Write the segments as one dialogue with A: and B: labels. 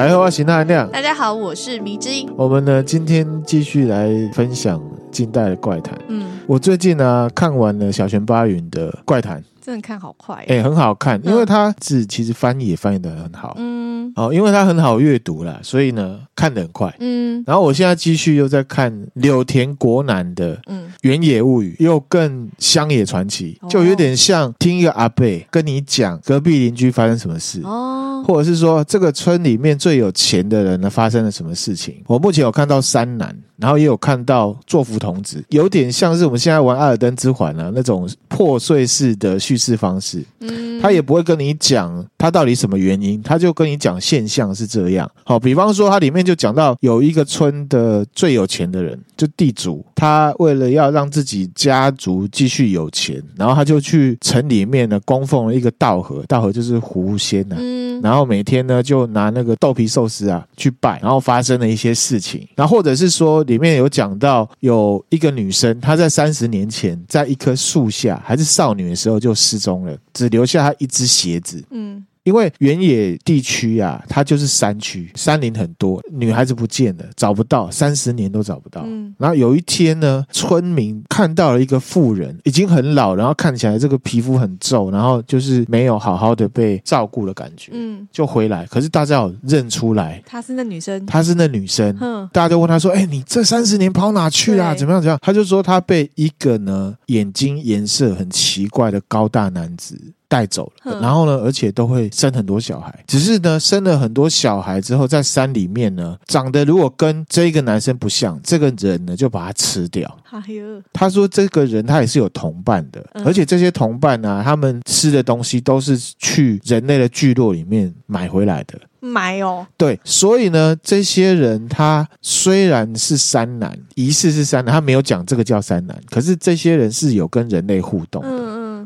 A: 大家好，我是那亮。
B: 大家好，我是迷之音。
A: 我们呢，今天继续来分享近代的怪谈。
B: 嗯，
A: 我最近呢看完了小泉八云的怪谈，
B: 真的看好快，
A: 哎、欸，很好看，因为它字其实翻译也翻译的很好。
B: 嗯。
A: 哦，因为它很好阅读啦，所以呢看得很快。
B: 嗯，
A: 然后我现在继续又在看柳田国男的《嗯原野物语》，又更乡野传奇，就有点像听一个阿贝跟你讲隔壁邻居发生什么事
B: 哦，
A: 或者是说这个村里面最有钱的人呢发生了什么事情。我目前有看到三男。然后也有看到作福童子，有点像是我们现在玩《艾尔登之环》啊那种破碎式的叙事方式。
B: 嗯，
A: 他也不会跟你讲他到底什么原因，他就跟你讲现象是这样。好，比方说它里面就讲到有一个村的最有钱的人，就地主，他为了要让自己家族继续有钱，然后他就去城里面呢供奉了一个稻荷，稻荷就是狐仙呐、啊。
B: 嗯，
A: 然后每天呢就拿那个豆皮寿司啊去拜，然后发生了一些事情，然后或者是说。里面有讲到有一个女生，她在三十年前在一棵树下还是少女的时候就失踪了，只留下她一只鞋子。
B: 嗯。
A: 因为原野地区啊，它就是山区，山林很多，女孩子不见了，找不到，三十年都找不到。
B: 嗯，
A: 然后有一天呢，村民看到了一个妇人，已经很老，然后看起来这个皮肤很皱，然后就是没有好好的被照顾的感觉。
B: 嗯，
A: 就回来，可是大家有认出来，
B: 她是那女生，
A: 她是那女生。
B: 嗯，
A: 大家就问她说：“哎，你这三十年跑哪去啦？怎么样？怎么样？”她就说她被一个呢眼睛颜色很奇怪的高大男子。带走了，然后呢，而且都会生很多小孩。只是呢，生了很多小孩之后，在山里面呢，长得如果跟这个男生不像，这个人呢就把他吃掉。
B: 哎呦，
A: 他说这个人他也是有同伴的，而且这些同伴呢，他们吃的东西都是去人类的聚落里面买回来的。
B: 买哦，
A: 对，所以呢，这些人他虽然是山男，疑似是山男，他没有讲这个叫山男，可是这些人是有跟人类互动的。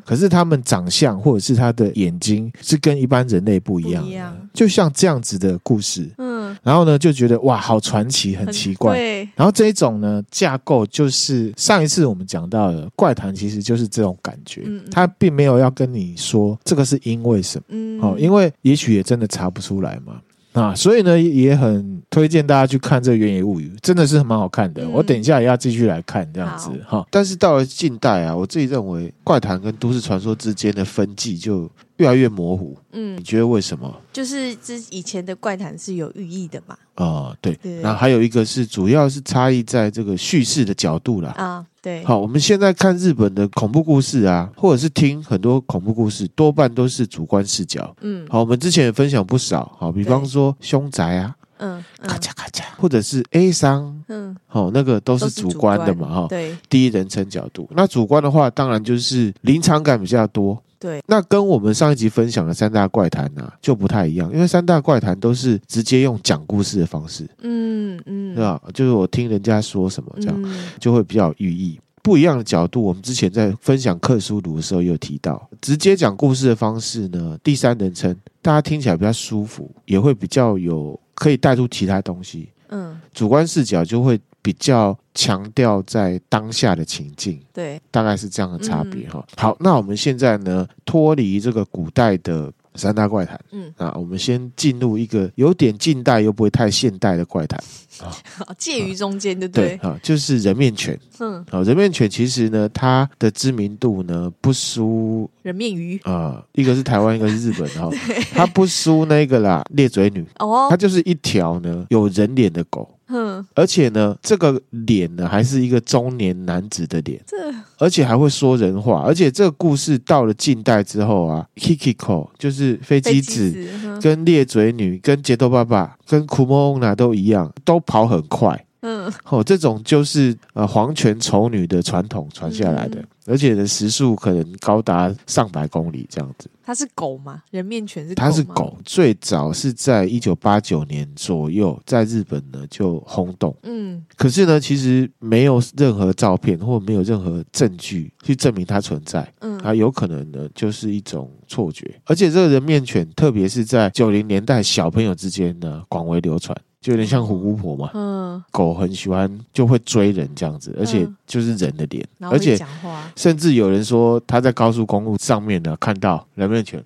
A: 可是他们长相或者是他的眼睛是跟一般人类不一样的，
B: 一样。
A: 就像这样子的故事。
B: 嗯，
A: 然后呢，就觉得哇，好传奇，很奇怪。
B: 对。
A: 然后这一种呢，架构就是上一次我们讲到的怪谈，其实就是这种感觉。
B: 嗯，
A: 他并没有要跟你说这个是因为什么。
B: 嗯，
A: 好，因为也许也真的查不出来嘛。啊，所以呢，也很推荐大家去看这个《原野物语》，真的是蛮好看的。嗯、我等一下也要继续来看这样子哈。但是到了近代啊，我自己认为怪谈跟都市传说之间的分际就越来越模糊。
B: 嗯，
A: 你觉得为什么？
B: 就是之以前的怪谈是有寓意的嘛？
A: 啊、哦，对。
B: 对。
A: 然后还有一个是，主要是差异在这个叙事的角度啦。
B: 啊。对，
A: 好，我们现在看日本的恐怖故事啊，或者是听很多恐怖故事，多半都是主观视角。
B: 嗯，
A: 好，我们之前也分享不少，好，比方说凶宅啊，
B: 嗯，
A: 咔嚓咔嚓，或者是 A 商，
B: 嗯，
A: 好，那个都是主观的嘛，哈，
B: 对，
A: 第一人称角度。那主观的话，当然就是临场感比较多。
B: 对，
A: 那跟我们上一集分享的三大怪谈呢、啊、就不太一样，因为三大怪谈都是直接用讲故事的方式，
B: 嗯嗯，
A: 对吧？就是我听人家说什么这样，
B: 嗯、
A: 就会比较有寓意。不一样的角度，我们之前在分享克苏鲁的时候也有提到，直接讲故事的方式呢，第三人称，大家听起来比较舒服，也会比较有可以带出其他东西。
B: 嗯，
A: 主观视角就会比较强调在当下的情境。
B: 对，
A: 大概是这样的差别哈。好，那我们现在呢，脱离这个古代的三大怪谈，
B: 嗯，
A: 啊，我们先进入一个有点近代又不会太现代的怪谈。
B: 啊，介于中间对不
A: 对？啊，就是人面犬。
B: 嗯，
A: 好，人面犬其实呢，它的知名度呢不输
B: 人面鱼
A: 啊，一个是台湾，一个是日本哈，它不输那个啦，裂嘴女
B: 哦，
A: 它就是一条呢有人脸的狗。
B: 嗯，
A: 而且呢，这个脸呢还是一个中年男子的脸，
B: 这。
A: 而且还会说人话，而且这个故事到了近代之后啊，Kikiko 就是飞机子，跟裂嘴女、跟杰多爸爸、跟库莫娜都一样，都跑很快。
B: 嗯，
A: 哦，这种就是呃皇权丑女的传统传下来的，嗯、而且的时速可能高达上百公里这样子。
B: 它是狗吗？人面犬是狗？
A: 它是狗，最早是在一九八九年左右在日本呢就轰动。
B: 嗯，
A: 可是呢，其实没有任何照片或没有任何证据去证明它存在。
B: 嗯，
A: 它有可能呢就是一种错觉，而且这个人面犬，特别是在九零年代小朋友之间呢广为流传。就有点像虎姑婆嘛。
B: 嗯，
A: 狗很喜欢，就会追人这样子，而且就是人的
B: 脸，
A: 而且，甚至有人说他在高速公路上面呢看到人面犬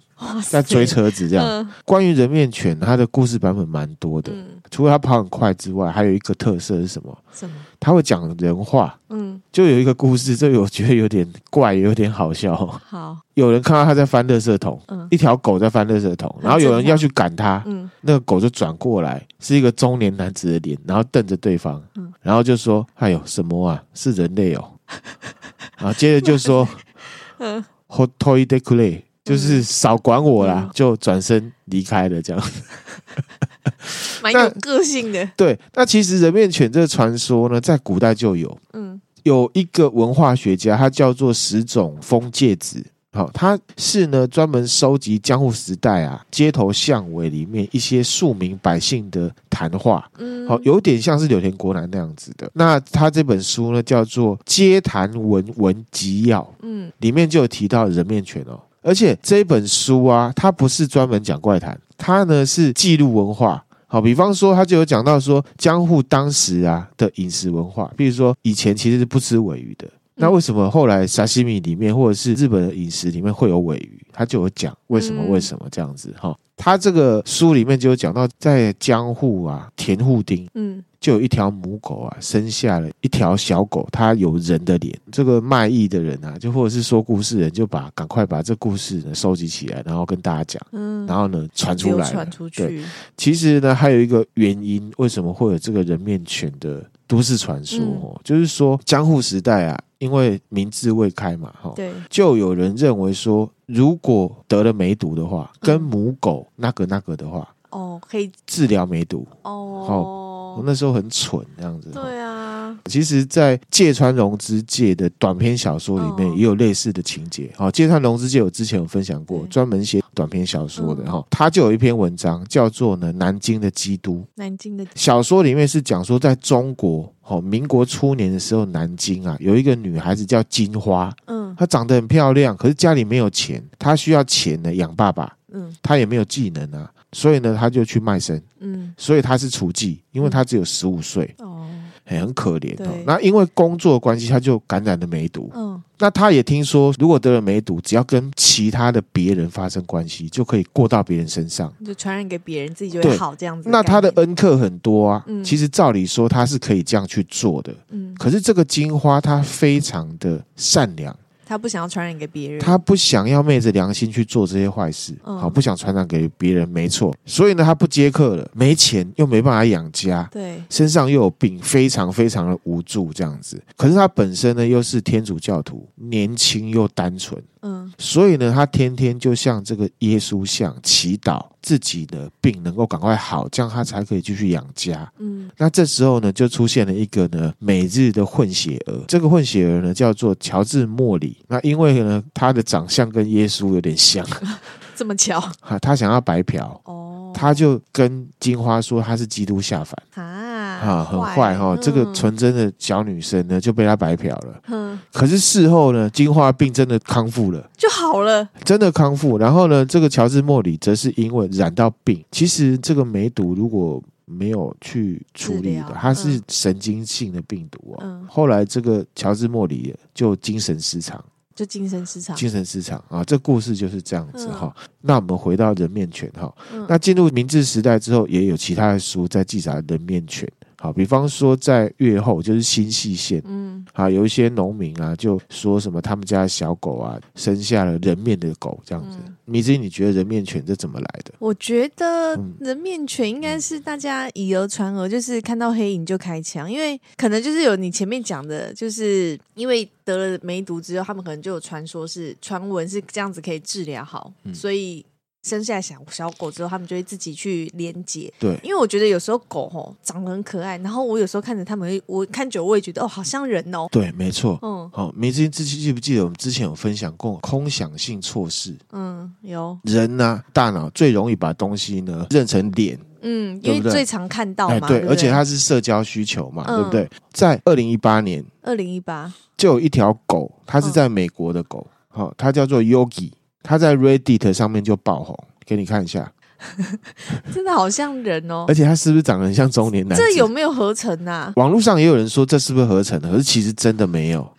A: 在追车子这样。
B: 嗯。
A: 关于人面犬，它的故事版本蛮多的，
B: 嗯，
A: 除了他跑很快之外，还有一个特色是什么？
B: 什么？
A: 它会讲人话。
B: 嗯，
A: 就有一个故事，这个我觉得有点怪，有点好笑。
B: 好，
A: 有人看到他在翻垃圾桶，
B: 嗯
A: 一条狗在翻垃圾桶，然后有人要去赶他，
B: 嗯
A: 那个狗就转过来，是一个中年男子的脸，然后瞪着对方，
B: 嗯
A: 然后就说：“哎呦，什么啊？是人类哦。”然后接着就说
B: 嗯
A: ，：“hot toy d e c l e 就是少管我啦，
B: 嗯
A: 就转身离开了。这样
B: 蛮有个性的，
A: 对。那其实人面犬这个传说呢，在古代就有，
B: 嗯
A: 有一个文化学家，他叫做石冢丰介子。好，他是呢专门收集江户时代啊街头巷尾里面一些庶民百姓的谈话，
B: 嗯，
A: 好，有点像是柳田国男那样子的。那他这本书呢叫做《街谈文文集要》，
B: 嗯
A: 里面就有提到人面犬哦。而且这本书啊，它不是专门讲怪谈，它呢是记录文化。好，比方说，他就有讲到说江户当时啊的饮食文化，比如说以前其实是不吃尾鱼的，那为什么后来沙西米里面或者是日本的饮食里面会有尾鱼？他就有讲为什么为什么这样子哈。他这个书里面就有讲到，在江户啊田户町。
B: 嗯
A: 就有一条母狗啊，生下了一条小狗，它有人的脸。这个卖艺的人啊，就或者是说故事的人，就把赶快把这故事呢收集起来，然后跟大家讲，
B: 嗯，
A: 然后呢传出
B: 来传出
A: 对，
B: 去，
A: 其实呢，还有一个原因，为什么会有这个人面犬的都市传说哦？就是说江户时代啊，因为明治未开嘛，哈，
B: 对，
A: 就有人认为说，如果得了梅毒的话，跟母狗那个那个的话，
B: 哦，可以，
A: 治疗梅毒。
B: 哦，
A: 我那时候很蠢，这样子。
B: 对啊，
A: 其实，在芥川龙之介的短篇小说里面，
B: 哦
A: 也有类似的情节。好，芥川龙之介我之前有分享过，
B: 对
A: 专门写短篇小说的
B: 嗯
A: 哈，他就有一篇文章叫做呢《南京的基督》。
B: 南京的，
A: 小说里面是讲说，在中国，哦，民国初年的时候，南京啊，有一个女孩子叫金花，
B: 嗯
A: 她长得很漂亮，可是家里没有钱，她需要钱呢养爸爸，
B: 嗯
A: 她也没有技能啊，所以呢，他就去卖身，
B: 嗯，
A: 所以他是雏妓，因为他只有十五岁。
B: 哦，
A: 很很可怜哦。那因为工作关系，他就感染了梅毒。
B: 嗯，
A: 那他也听说，如果得了梅毒，只要跟其他的别人发生关系，就可以过到别人身上。
B: 就传染给别人，自己就会好这样子。
A: 那他的，恩客很多啊。
B: 嗯
A: 其实照理说，他是可以这样去做的。
B: 嗯，
A: 可是这个金花，她非常的善良，
B: 他不想要传染给别人，
A: 他不想要昧着良心去做这些坏事，
B: 嗯
A: 好不想传染给别人，没错。所以呢，他不接客了，没钱又没办法养家。
B: 对，
A: 身上又有病，非常非常的无助这样子。可是他本身呢又是天主教徒，年轻又单纯，
B: 嗯。
A: 所以呢他天天就向这个耶稣像祈祷，自己的病能够赶快好，这样他才可以继续养家。
B: 嗯。
A: 那这时候呢就出现了一个呢每日的混血儿，这个混血儿呢叫做乔治莫里。那因为呢他的长相跟耶稣有点像，
B: 这么巧。
A: 哈，他想要白嫖。
B: 哦，
A: 他就跟金花说他是基督下凡。
B: 啊
A: 啊，很坏哈、
B: 嗯
A: 这个纯真的小女生呢就被他白嫖了。
B: 嗯
A: 可是事后呢，金花病真的康复了，
B: 就好了，
A: 真的康复。然后呢，这个乔治莫里则是因为染到病，其实这个梅毒如果没有去处理的它是神经性的病毒哦。
B: 嗯
A: 后来这个乔治莫里就精神失常，
B: 就精神失常，
A: 精神失常啊，这故事就是这样子
B: 嗯
A: 哈。那我们回到人面犬哈，
B: 嗯
A: 那进入明治时代之后，也有其他的书在记载人面犬。好，比方说在月后，就是新细县。
B: 嗯
A: 啊，有一些农民啊，就说什么他们家的小狗啊，生下了人面的狗这样子。
B: 嗯
A: 米子，你觉得人面犬这怎么来的？
B: 我觉得
A: 嗯
B: 人面犬应该是大家以讹传讹，就是看到黑影就开枪，因为可能就是有你前面讲的，就是因为得了梅毒之后，他们可能就有传说是传闻是这样子可以治疗好，
A: 嗯
B: 所以生下来小小狗之后，他们就会自己去连接。
A: 对，
B: 因为我觉得有时候狗吼长得很可爱，然后我有时候看着他们，我看久我也觉得哦，好像人哦。
A: 对，没错。
B: 嗯
A: 好，米子，之前记不记得我们之前有分享过空想性错视？
B: 嗯，有
A: 人呢、大脑最容易把东西呢认成脸，
B: 嗯，因为最常看到
A: 哎，
B: 嘛，
A: 对，而且它是社交需求嘛，
B: 嗯
A: 对不对？在二零一八年，
B: 二零一八，
A: 就有一条狗，它是在美国的狗，好、它叫做 Yogi，它在 Reddit 上面就爆红，给你看一下。
B: 真的好像人哦。
A: 而且他是不是长得很像中年男子？
B: 这有没有合成啊？
A: 网络上也有人说这是不是合成的，可是其实真的没有。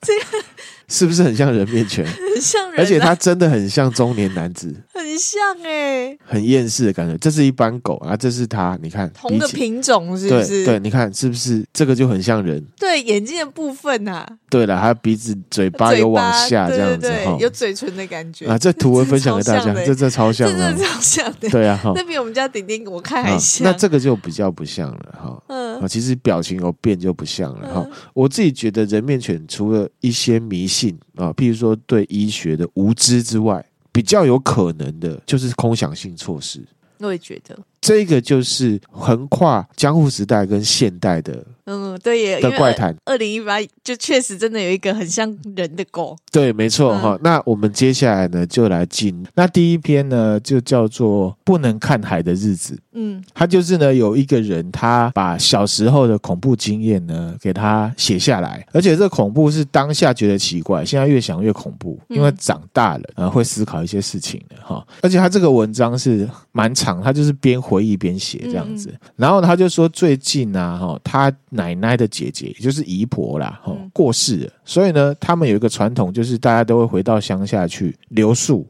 B: 这个。
A: 是不是很像人面犬？
B: 很像人，啊，
A: 而且他真的很像中年男子，
B: 很像哎，欸，
A: 很厌世的感觉。这是一般狗啊，这是他，你看
B: 同个品种是不是？
A: 对，对，你看是不是这个就很像人？
B: 对，眼睛的部分呐，啊，对
A: 了，还有鼻子、嘴巴有往下这样子，对对对，
B: 有嘴唇的感觉
A: 啊。这 图文分享给大家，这这超像，
B: 的超像的，
A: 对啊，
B: 那比我们家丁丁我看还像，
A: 那这个就比较不像了哈。嗯，啊其实表情有变就不像了哈。我自己觉得人面犬除了一些迷信啊，譬如。说对医学的无知之外，比较有可能的就是空想性措施。
B: 我也觉得
A: 这个就是横跨江户时代跟现代的。
B: 嗯，对耶，
A: 的怪谈。
B: 二零一八就确实真的有一个很像人的狗。
A: 对，没错哈、嗯。那我们接下来呢，就来进。那第一篇呢，就叫做《不能看海的日子》。嗯，他就是呢，有一个人，他把小时候的恐怖经验呢，给他写下来。而且这恐怖是当下觉得奇怪，现在越想越恐怖，因为长大了，呃，会思考一些事情的哈。而且他这个文章是蛮长，他就是边回忆边写这样子。然后他就说，最近啊，哈，他。奶奶的姐姐，也就是姨婆啦，哈，过世了。所以呢，他们有一个传统，就是大家都会回到乡下去留宿，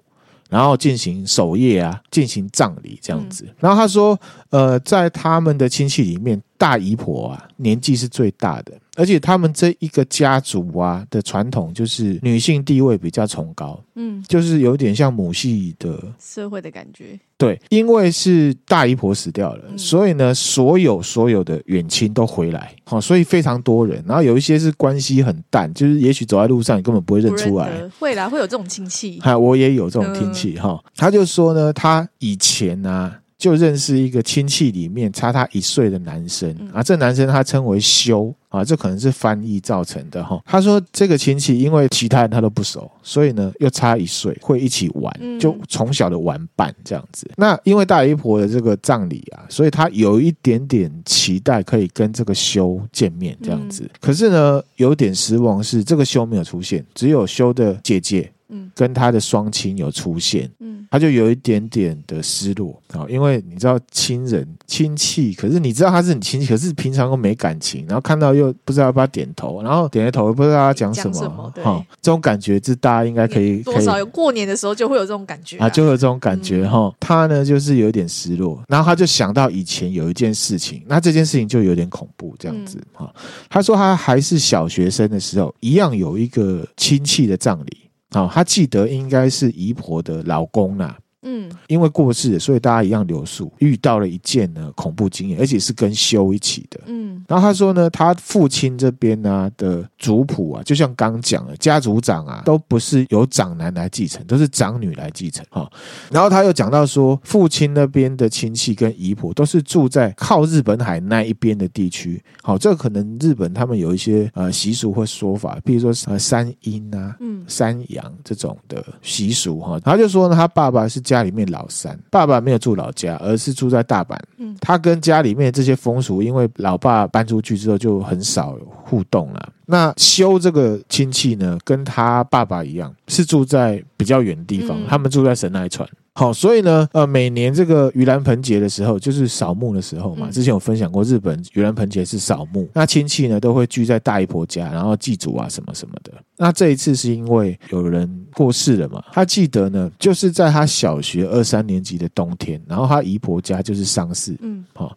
A: 然后进行守夜啊，进行葬礼这样子。然后他说，呃，在他们的亲戚里面，大姨婆啊，年纪是最大的。而且他们这一个家族啊的传统就是女性地位比较崇高，嗯，就是有点像母系的
B: 社会的感觉。
A: 对，因为是大姨婆死掉了，嗯、所以呢，所有所有的远亲都回来，好，所以非常多人。然后有一些是关系很淡，就是也许走在路上你根本不会认出来。
B: 会啦，会有这种亲戚。
A: 哈，我也有这种亲戚哈、嗯。他就说呢，他以前啊。就认识一个亲戚里面差他一岁的男生啊，这男生他称为修啊，这可能是翻译造成的哈。他说这个亲戚因为其他人他都不熟，所以呢又差一岁，会一起玩，就从小的玩伴这样子。那因为大姨婆的这个葬礼啊，所以他有一点点期待可以跟这个修见面这样子。可是呢有点失望是这个修没有出现，只有修的姐姐。嗯，跟他的双亲有出现，嗯，他就有一点点的失落啊，因为你知道亲人亲戚，可是你知道他是你亲戚，可是平常又没感情，然后看到又不知道要不要点头，然后点了头又不知道他讲什么，哈、哦，这种感觉是大家应该可以
B: 多少有过年的时候就会有这种感觉啊，
A: 啊就会有这种感觉哈、嗯。他呢就是有一点失落，然后他就想到以前有一件事情，那这件事情就有点恐怖这样子哈、嗯。他说他还是小学生的时候，一样有一个亲戚的葬礼。哦，他记得应该是姨婆的老公啦。嗯，因为过世，所以大家一样留宿。遇到了一件呢恐怖经验，而且是跟修一起的。嗯，然后他说呢，他父亲这边呢的族谱啊，就像刚讲的，家族长啊都不是由长男来继承，都是长女来继承。哈，然后他又讲到说，父亲那边的亲戚跟姨婆都是住在靠日本海那一边的地区。好，这可能日本他们有一些呃习俗或说法，比如说呃山阴啊，嗯，山阳这种的习俗哈。然后就说呢，他爸爸是。家里面老三，爸爸没有住老家，而是住在大阪。嗯，他跟家里面这些风俗，因为老爸搬出去之后就很少互动了。那修这个亲戚呢，跟他爸爸一样，是住在比较远的地方，他们住在神奈川。好，所以呢，呃，每年这个盂兰盆节的时候，就是扫墓的时候嘛。之前有分享过，日本盂兰盆节是扫墓，那亲戚呢都会聚在大姨婆家，然后祭祖啊什么什么的。那这一次是因为有人过世了嘛，他记得呢，就是在他小学二三年级的冬天，然后他姨婆家就是丧事，嗯，好，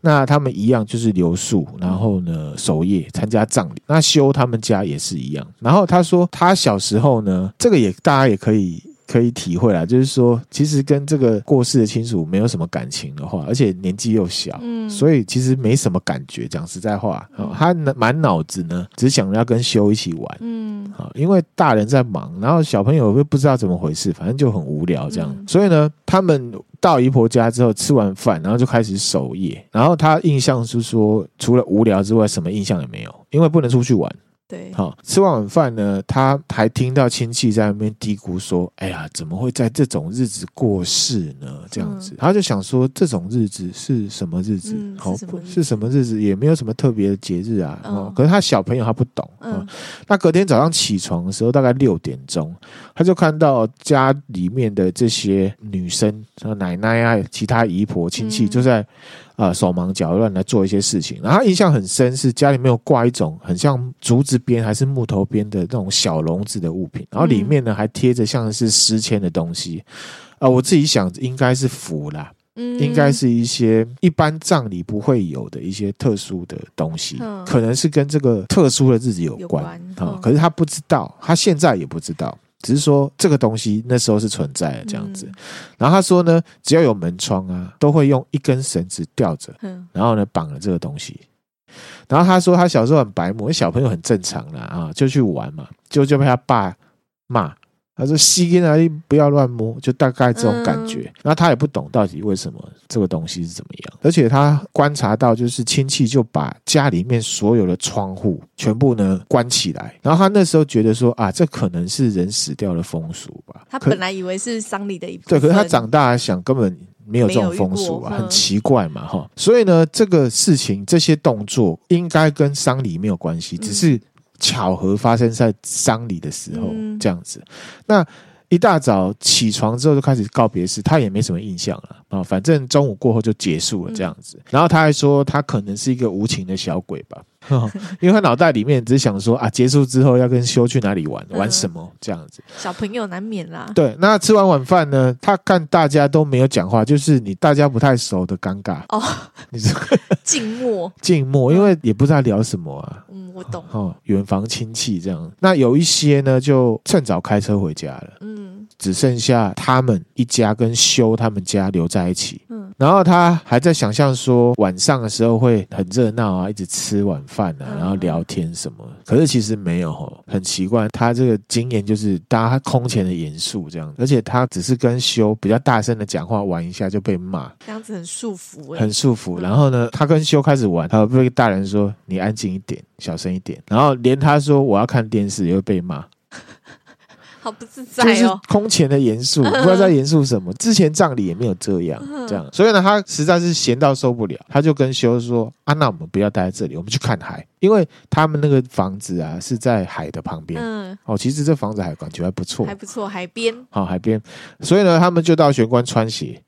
A: 那他们一样就是留宿，然后呢守夜参加葬礼。那修他们家也是一样，然后他说他小时候呢，这个也大家也可以。可以体会啦，就是说，其实跟这个过世的亲属没有什么感情的话，而且年纪又小，嗯，所以其实没什么感觉。讲实在话，他满脑子呢，只想要跟修一起玩，嗯，好，因为大人在忙，然后小朋友又不知道怎么回事，反正就很无聊这样。所以呢，他们到姨婆家之后吃完饭，然后就开始守夜。然后他印象是说，除了无聊之外，什么印象也没有，因为不能出去玩。
B: 对，
A: 好，吃完晚饭呢，他还听到亲戚在那边嘀咕说：“哎呀，怎么会在这种日子过世呢？”这样子，他就想说，这种日子是什么日子？好，是什么日子？也没有什么特别的节日啊。哦，可是他小朋友他不懂。嗯，那隔天早上起床的时候，大概六点钟，他就看到家里面的这些女生，奶奶啊，其他姨婆亲戚就在。啊、呃，手忙脚乱来做一些事情，然后他印象很深，是家里面有挂一种很像竹子编还是木头编的那种小笼子的物品，然后里面呢还贴着像是诗签的东西，啊、呃，我自己想应该是符啦，嗯，应该是一些一般葬礼不会有的一些特殊的东西，可能是跟这个特殊的日子有关啊、呃，可是他不知道，他现在也不知道。只是说这个东西那时候是存在的这样子，然后他说呢，只要有门窗啊，都会用一根绳子吊着，然后呢绑了这个东西。然后他说他小时候很白目，小朋友很正常啦啊，就去玩嘛，就就被他爸骂。他说：“吸烟啊，不要乱摸，就大概这种感觉。嗯”然后他也不懂到底为什么这个东西是怎么样，而且他观察到，就是亲戚就把家里面所有的窗户全部呢关起来。然后他那时候觉得说：“啊，这可能是人死掉的风俗吧。”
B: 他本来以为是丧礼的一部分，
A: 对，可是他长大想根本没有这种风俗啊，很奇怪嘛，哈。所以呢，这个事情这些动作应该跟丧礼没有关系，只是。巧合发生在丧礼的时候，这样子。那一大早起床之后就开始告别式，他也没什么印象了啊。反正中午过后就结束了，这样子。然后他还说，他可能是一个无情的小鬼吧。因为他脑袋里面只想说啊，结束之后要跟修去哪里玩，玩什么这样子。
B: 小朋友难免啦。
A: 对，那吃完晚饭呢，他看大家都没有讲话，就是你大家不太熟的尴尬哦。你说
B: 静默，
A: 静默，因为也不知道聊什么啊。
B: 嗯，我懂。
A: 哦，远房亲戚这样，那有一些呢，就趁早开车回家了。嗯，只剩下他们一家跟修他们家留在一起。嗯，然后他还在想象说晚上的时候会很热闹啊，一直吃晚饭啊，然后聊天什么，可是其实没有哦，很奇怪，他这个经验就是大家空前的严肃这样，而且他只是跟修比较大声的讲话玩一下就被骂，
B: 这样子很束缚，
A: 很束缚。然后呢，他跟修开始玩，他被大人说你安静一点，小声一点，然后连他说我要看电视。也会被骂。
B: 好不自在哦，就是
A: 空前的严肃，不知道在严肃什么。之前葬礼也没有这样，这样，所以呢，他实在是闲到受不了，他就跟修说：“啊，那我们不要待在这里，我们去看海，因为他们那个房子啊是在海的旁边。嗯，哦，其实这房子还感觉还不错，
B: 还不错，海边。
A: 好，海边。所以呢，他们就到玄关穿鞋，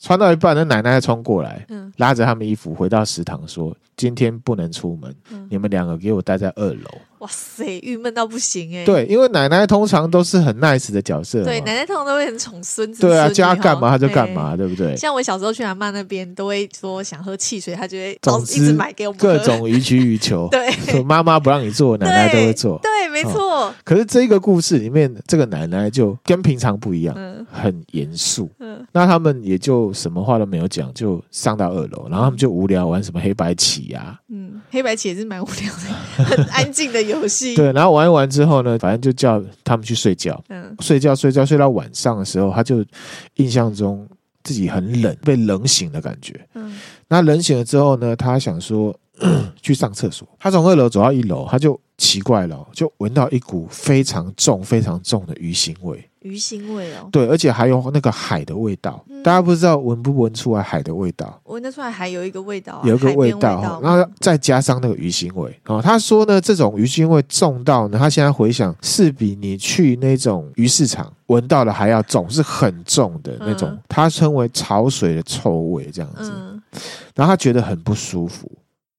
A: 穿到一半，那奶奶冲过来，嗯拉着他们衣服回到食堂说：今天不能出门，你们两个给我待在二楼。”
B: 哇塞，郁闷到不行哎、欸！
A: 对，因为奶奶通常都是很 nice 的角色，
B: 对，奶奶通常都会很宠孙子。
A: 对啊，叫他干嘛他就干嘛，对不对？
B: 像我小时候去阿嬷那边，都会说想喝汽水，他就会一直买给我们喝。
A: 各种予取予求。
B: 对，
A: 妈妈不让你做，奶奶都会做。
B: 对，没错、哦。
A: 可是这个故事里面，这个奶奶就跟平常不一样，嗯、很严肃。嗯，那他们也就什么话都没有讲，就上到二楼，然后他们就无聊玩什么黑白棋呀、啊。
B: 嗯，黑白棋也是蛮无聊的，很安静的游戏。
A: 对，然后。玩一玩之后呢，反正就叫他们去睡觉。嗯，睡觉睡觉睡到晚上的时候，他就印象中自己很冷，被冷醒的感觉。嗯，那人醒了之后呢，他想说 去上厕所。他从二楼走到一楼，他就奇怪了，就闻到一股非常重、非常重的鱼腥味。
B: 鱼腥味哦，
A: 对，而且还有那个海的味道，嗯、大家不知道闻不闻出来海的味道？
B: 闻得出来，还有一个味道、啊，
A: 有一个味道，味道然后再加上那个鱼腥味哦。他说呢，这种鱼腥味重到呢，他现在回想是比你去那种鱼市场闻到的还要重，是很重的那种，嗯、他称为潮水的臭味这样子。嗯、然后他觉得很不舒服。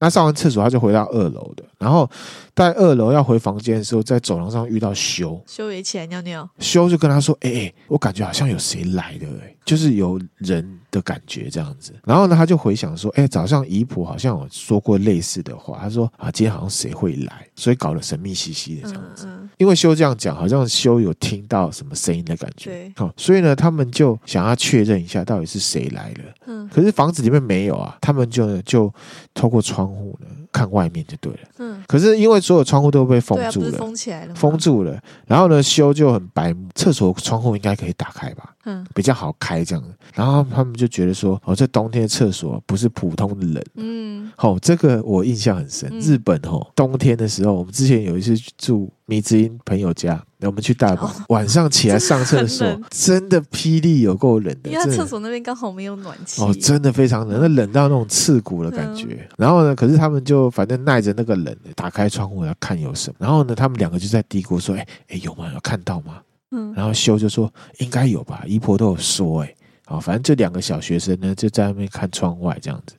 A: 那上完厕所，他就回到二楼的，然后在二楼要回房间的时候，在走廊上遇到修，
B: 修也起来尿尿，
A: 修就跟他说：“哎、欸、哎，我感觉好像有谁来的、欸，就是有人的感觉这样子。”然后呢，他就回想说：“哎、欸，早上姨婆好像有说过类似的话，他说啊，今天好像谁会来，所以搞得神秘兮兮的这样子。嗯嗯、因为修这样讲，好像修有听到什么声音的感觉，对，好，所以呢，他们就想要确认一下到底是谁来了。嗯，可是房子里面没有啊，他们就就透过窗。户呢，看外面就对了。嗯，可是因为所有窗户都被封住了，
B: 啊、封起来了，
A: 封住了。然后呢，修就很白目，厕所窗户应该可以打开吧？嗯，比较好开这样。然后他们就觉得说，哦，这冬天的厕所不是普通的冷。嗯，好、哦，这个我印象很深。嗯、日本哦，冬天的时候，我们之前有一次住米之音朋友家。我们去大阪，晚上起来上厕所，真的霹雳有够冷的。
B: 因为厕所那边刚好没有暖气
A: 哦，真的非常冷，那冷到那种刺骨的感觉。然后呢，可是他们就反正耐着那个冷，打开窗户要看有什么。然后呢，他们两个就在嘀咕说：“哎哎，有吗？有看到吗？”嗯。然后修就说：“应该有吧，姨婆都有说。”哎，好，反正这两个小学生呢，就在那边看窗外这样子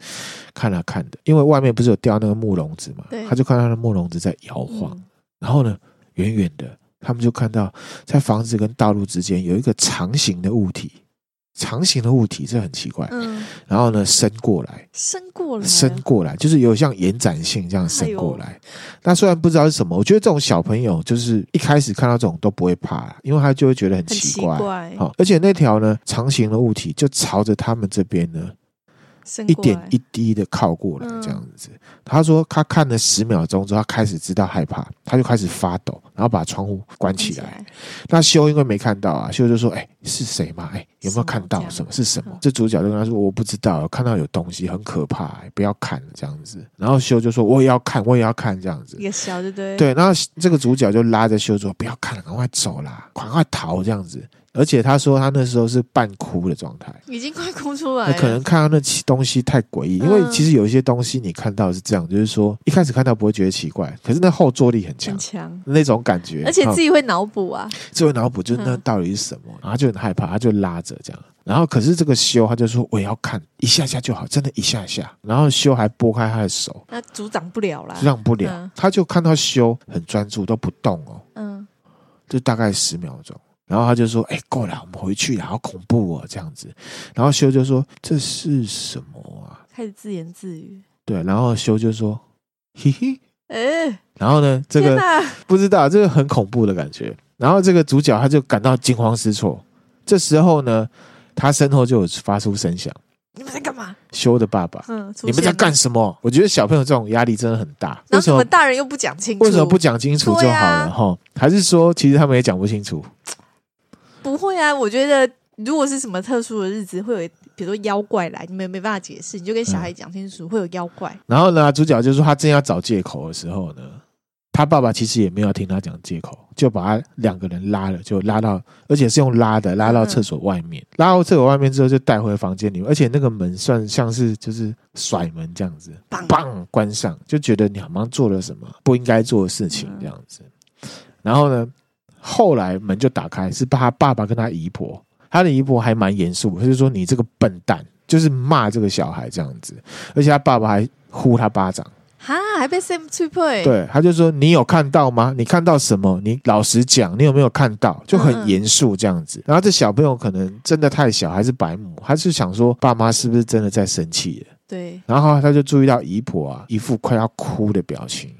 A: 看啊看的，因为外面不是有吊那个木笼子嘛，他就看到那木笼子在摇晃。然后呢，远远的。他们就看到，在房子跟道路之间有一个长形的物体，长形的物体，这很奇怪。嗯，然后呢，伸过来，
B: 伸过来，
A: 伸过来，就是有像延展性这样伸过来。那虽然不知道是什么，我觉得这种小朋友就是一开始看到这种都不会怕，因为他就会觉得很奇怪。好，而且那条呢长形的物体就朝着他们这边呢。一点一滴的靠过来，这样子。他说他看了十秒钟之后，他开始知道害怕，他就开始发抖，然后把窗户关起来。那修因为没看到啊，修就说：“哎，是谁吗？哎，有没有看到什么？是什么？”这主角就跟他说：“我不知道，看到有东西很可怕，不要看这样子。”然后修就说：“我也要看，我也要看这样子。”一个
B: 小对对
A: 对，然后这个主角就拉着修说：“不要看了，赶快走啦，赶快逃这样子。”而且他说他那时候是半哭的状态，
B: 已经快哭出来了。
A: 可能看到那东西太诡异，因为其实有一些东西你看到是这样，就是说一开始看到不会觉得奇怪，可是那后坐力很强，很强。那种感觉，
B: 而且自己会脑补啊，
A: 自己会脑补，就是那到底是什么，然后他就很害怕，他就拉着这样，然后可是这个修他就说我也要看一下下就好，真的一下下，然后修还拨开他的手，
B: 那阻挡不了啦，
A: 阻挡不了，他就看到修很专注都不动哦，嗯，就大概十秒钟。然后他就说：“哎，够了，我们回去了，好恐怖哦，这样子。”然后修就说：“这是什么啊？”
B: 开始自言自语。
A: 对，然后修就说：“嘿嘿，哎。”然后呢，这
B: 个
A: 不知道，这个很恐怖的感觉。然后这个主角他就感到惊慌失措。这时候呢，他身后就有发出声响。
B: 你们在干嘛？
A: 修的爸爸，嗯，你们在干什么？我觉得小朋友这种压力真的很大。
B: 为什么大人又不讲清楚？
A: 为什么不讲清楚就好了？哈、啊，还是说其实他们也讲不清楚？
B: 不会啊，我觉得如果是什么特殊的日子，会有比如说妖怪来，你们没办法解释，你就跟小孩讲清楚，嗯、会有妖怪。
A: 然后呢，主角就说他正要找借口的时候呢，他爸爸其实也没有听他讲借口，就把他两个人拉了，就拉到，而且是用拉的，拉到厕所外面，嗯、拉到厕所外面之后就带回房间里面，而且那个门算像是就是甩门这样子，砰砰关上，就觉得你好像做了什么不应该做的事情这样子。嗯、然后呢？后来门就打开，是他爸爸跟他姨婆，他的姨婆还蛮严肃，他就说：“你这个笨蛋，就是骂这个小孩这样子。”而且他爸爸还呼他巴掌，
B: 哈，还被 Sam 吹破。
A: 对，他就说：“你有看到吗？你看到什么？你老实讲，你有没有看到？”就很严肃这样子。嗯、然后这小朋友可能真的太小，还是白目，他是想说爸妈是不是真的在生气了？
B: 对。
A: 然后他就注意到姨婆啊，一副快要哭的表情。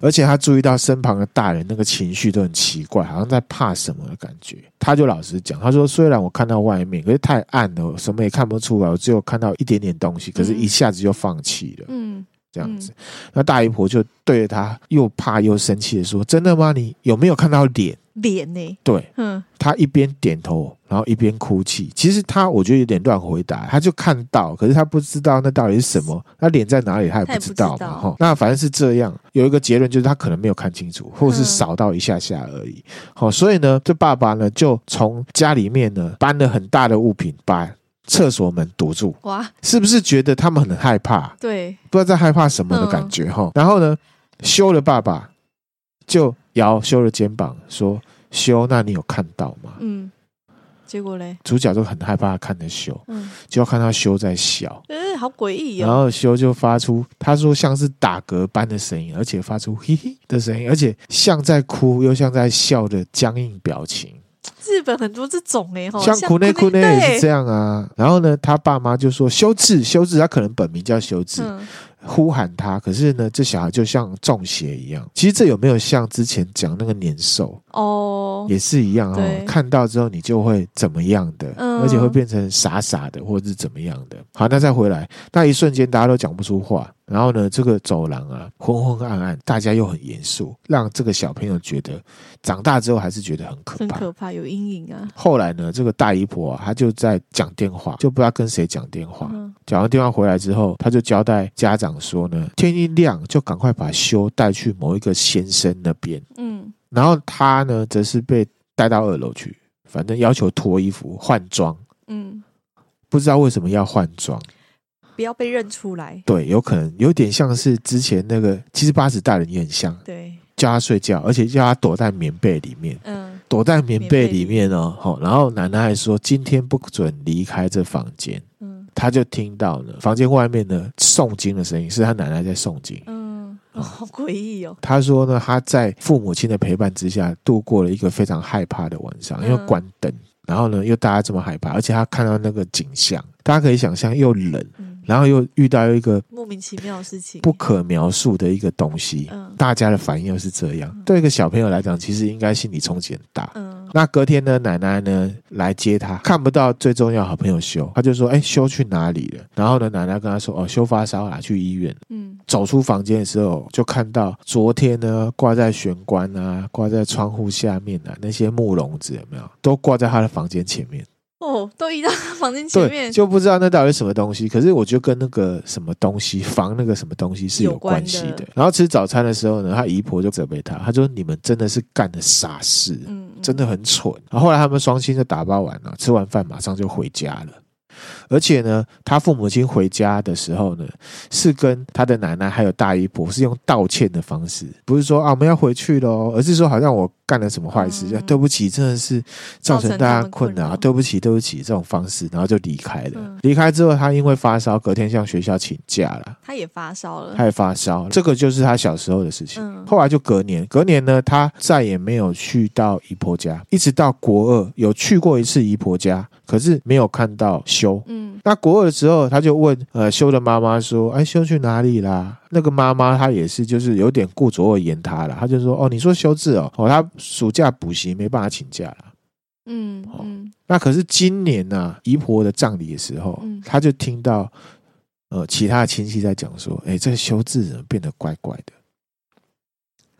A: 而且他注意到身旁的大人那个情绪都很奇怪，好像在怕什么的感觉。他就老实讲，他说：“虽然我看到外面，可是太暗了，什么也看不出来，我只有看到一点点东西，可是一下子就放弃了。”嗯，这样子。那大姨婆就对着他又怕又生气的说：“真的吗？你有没有看到脸？”
B: 脸呢？
A: 对，嗯，他一边点头，然后一边哭泣。其实他我觉得有点乱回答，他就看到，可是他不知道那到底是什么，那脸在哪里他也不知道嘛，哈。那反正是这样，有一个结论就是他可能没有看清楚，或是扫到一下下而已。好，所以呢，这爸爸呢就从家里面呢搬了很大的物品，把厕所门堵住。哇，是不是觉得他们很害怕？
B: 对，
A: 不知道在害怕什么的感觉哈。然后呢，修的爸爸就摇修的肩膀说。修，那你有看到吗？嗯，
B: 结果嘞，
A: 主角就很害怕看着修，嗯，就要看到修在笑，
B: 嗯，好诡异哦。
A: 然后修就发出他说像是打嗝般的声音，而且发出嘿嘿的声音，而且像在哭又像在笑的僵硬表情。
B: 日本很多这种哎，
A: 像哭内哭内也是这样啊。然后呢，他爸妈就说修治修治，他可能本名叫修治。嗯呼喊他，可是呢，这小孩就像中邪一样。其实这有没有像之前讲那个年兽？
B: 哦，
A: 也是一样哦。看到之后你就会怎么样的，
B: 嗯、
A: 而且会变成傻傻的，或者是怎么样的。好，那再回来，那一瞬间大家都讲不出话。然后呢，这个走廊啊，昏昏暗暗，大家又很严肃，让这个小朋友觉得长大之后还是觉得很可怕，
B: 很可怕，有阴影啊。
A: 后来呢，这个大姨婆啊，她就在讲电话，就不知道跟谁讲电话。嗯、讲完电话回来之后，她就交代家长说呢，天一亮就赶快把修带去某一个先生那边。嗯，然后他呢，则是被带到二楼去，反正要求脱衣服换装。嗯，不知道为什么要换装。
B: 不要被认出来。
A: 对，有可能有点像是之前那个，其实八十大人也很像。
B: 对，
A: 叫他睡觉，而且叫他躲在棉被里面。嗯，躲在棉被里面哦。好，然后奶奶还说今天不准离开这房间。嗯，他就听到了房间外面呢诵经的声音，是他奶奶在诵经。
B: 嗯，哦，好诡异哦。
A: 他说呢，他在父母亲的陪伴之下度过了一个非常害怕的晚上，因为关灯，然后呢又大家这么害怕，而且他看到那个景象，大家可以想象又冷。然后又遇到一个
B: 莫名其妙的事情，
A: 不可描述的一个东西，嗯，大家的反应又是这样，嗯，对一个小朋友来讲，其实应该心理冲击很大。嗯，那隔天呢，奶奶呢来接他，看不到最重要好朋友修，他就说：“哎，修去哪里了？”然后呢，奶奶跟他说：“哦，修发烧了，去医院。”嗯，走出房间的时候，就看到昨天呢挂在玄关啊，挂在窗户下面啊，那些木笼子有没有，都挂在他的房间前面。
B: 哦，都移到他房间前面，
A: 就不知道那到底是什么东西。可是我就跟那个什么东西防那个什么东西是有关系的。的然后吃早餐的时候呢，他姨婆就责备他，他说：“你们真的是干的傻事，嗯，真的很蠢。”然后后来他们双亲就打包完了，吃完饭马上就回家了。而且呢，他父母亲回家的时候呢，是跟他的奶奶还有大姨婆是用道歉的方式，不是说啊我们要回去喽，而是说好像我干了什么坏事，嗯、对不起，真的是造成大家困扰，对不起，对不起这种方式，然后就离开了。嗯、离开之后，他因为发烧，隔天向学校请假了。
B: 他也发烧了，
A: 他也发烧，这个就是他小时候的事情。嗯、后来就隔年，隔年呢，他再也没有去到姨婆家，一直到国二有去过一次姨婆家，可是没有看到修。嗯那国二的时候，他就问呃修的妈妈说：“哎，修去哪里啦？”那个妈妈她也是，就是有点顾左右言他了。他就说：“哦，你说修志哦，哦，他暑假补习没办法请假了。”嗯嗯。那可是今年呢、啊，姨婆的葬礼的时候，嗯、他就听到呃其他的亲戚在讲说：“哎，这个修志人变得怪怪的。”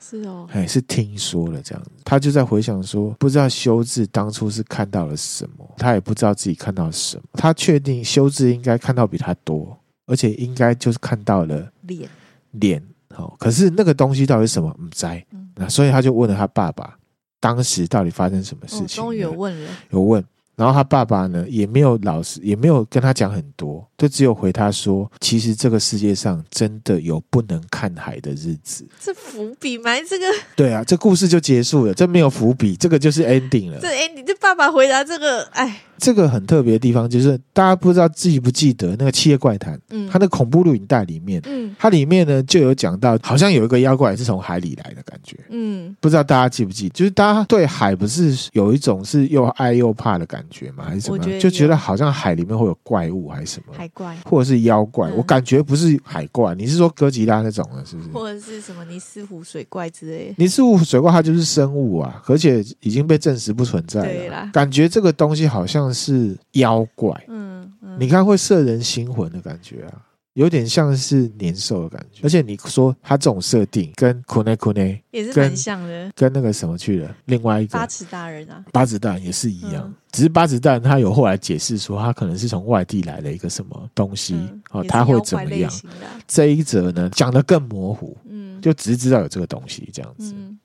B: 是哦，
A: 哎，是听说了这样子，他就在回想说，不知道修治当初是看到了什么，他也不知道自己看到了什么。他确定修治应该看到比他多，而且应该就是看到了脸脸。好，可是那个东西到底是什么？不知道。那所以他就问了他爸爸，当时到底发生什么事情？
B: 终于有问了，
A: 有问。然后他爸爸呢，也没有老实，也没有跟他讲很多，就只有回他说，其实这个世界上真的有不能看海的日子。
B: 这伏笔埋这个，
A: 对啊，这故事就结束了，这没有伏笔，这个就是 ending 了。
B: 这 ending，这爸爸回答这个，哎。
A: 这个很特别的地方，就是大家不知道记不记得那个《七夜怪谈》，嗯，它那恐怖录影带里面，嗯，它里面呢就有讲到，好像有一个妖怪是从海里来的感觉，嗯，不知道大家记不记？就是大家对海不是有一种是又爱又怕的感觉吗？还是什么？觉就觉得好像海里面会有怪物，还是什么？
B: 海怪，
A: 或者是妖怪？嗯、我感觉不是海怪，你是说哥吉拉那种的，是不是？
B: 或者是什么尼斯湖水怪之类的？
A: 尼斯湖水怪它就是生物啊，而且已经被证实不存在了。对啦，感觉这个东西好像是妖。怪，嗯，嗯，你看会摄人心魂的感觉啊，有点像是年兽的感觉。而且你说他这种设定跟库内库内
B: 也是很像的，
A: 跟那个什么去了，另外一个
B: 八尺大人啊，
A: 八尺大人也是一样，嗯、只是八尺大人他有后来解释说，他可能是从外地来的一个什么东西，嗯、哦，他会怎么样？啊、这一则呢讲的更模糊，嗯，就只是知道有这个东西这样子。嗯、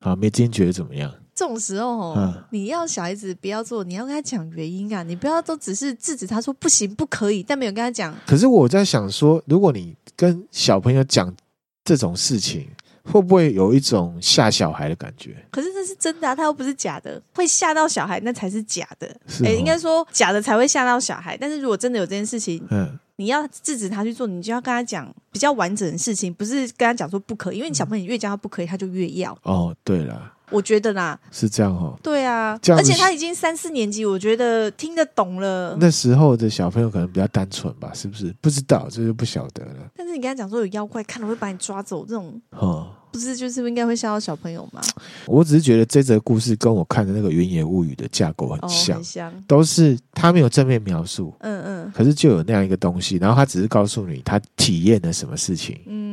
A: 好，梅金觉得怎么样？
B: 这种时候，嗯、你要小孩子不要做，你要跟他讲原因啊！你不要都只是制止他说不行不可以，但没有跟他讲。
A: 可是我在想说，如果你跟小朋友讲这种事情，会不会有一种吓小孩的感觉？
B: 可是这是真的啊，他又不是假的，会吓到小孩那才是假的。是哦、诶，应该说假的才会吓到小孩。但是如果真的有这件事情，嗯，你要制止他去做，你就要跟他讲比较完整的事情，不是跟他讲说不可以，因为你小朋友越教他不可以，他就越要。
A: 哦，对了。
B: 我觉得啦，
A: 是这样哦。
B: 对啊，而且他已经三四年级，我觉得听得懂了。
A: 那时候的小朋友可能比较单纯吧，是不是？不知道，这就不晓得了。
B: 但是你跟他讲说有妖怪，看了会把你抓走，这种，哦，不是就是应该会吓到小朋友吗？
A: 我只是觉得这则故事跟我看的那个《云野物语》的架构很像，
B: 哦、很像
A: 都是他没有正面描述，
B: 嗯嗯，
A: 可是就有那样一个东西，然后他只是告诉你他体验了什么事情，
B: 嗯，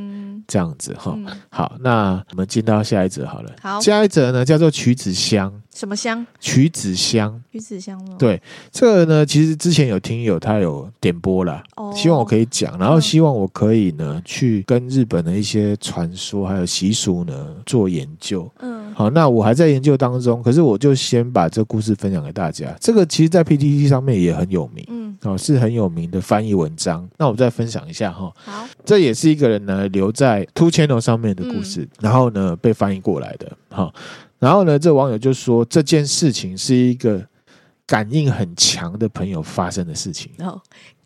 A: 这样子哈。
B: 嗯、
A: 好，那我们进到下一则好了。
B: 好，
A: 下一则呢叫做曲子香。
B: 什么香？
A: 曲子香。
B: 曲子香哦。
A: 对，这个呢，其实之前有听友他有点播了，哦、希望我可以讲，然后希望我可以呢、嗯、去跟日本的一些传说还有习俗呢做研究。嗯，好，那我还在研究当中，可是我就先把这故事分享给大家。这个其实，在 PTT 上面也很有名，嗯，哦，是很有名的翻译文章。那我再分享一下哈。
B: 好，
A: 这也是一个人呢留在 Two Channel 上面的故事，嗯、然后呢被翻译过来的。好。然后呢，这网友就说这件事情是一个感应很强的朋友发生的事情。
B: 哦，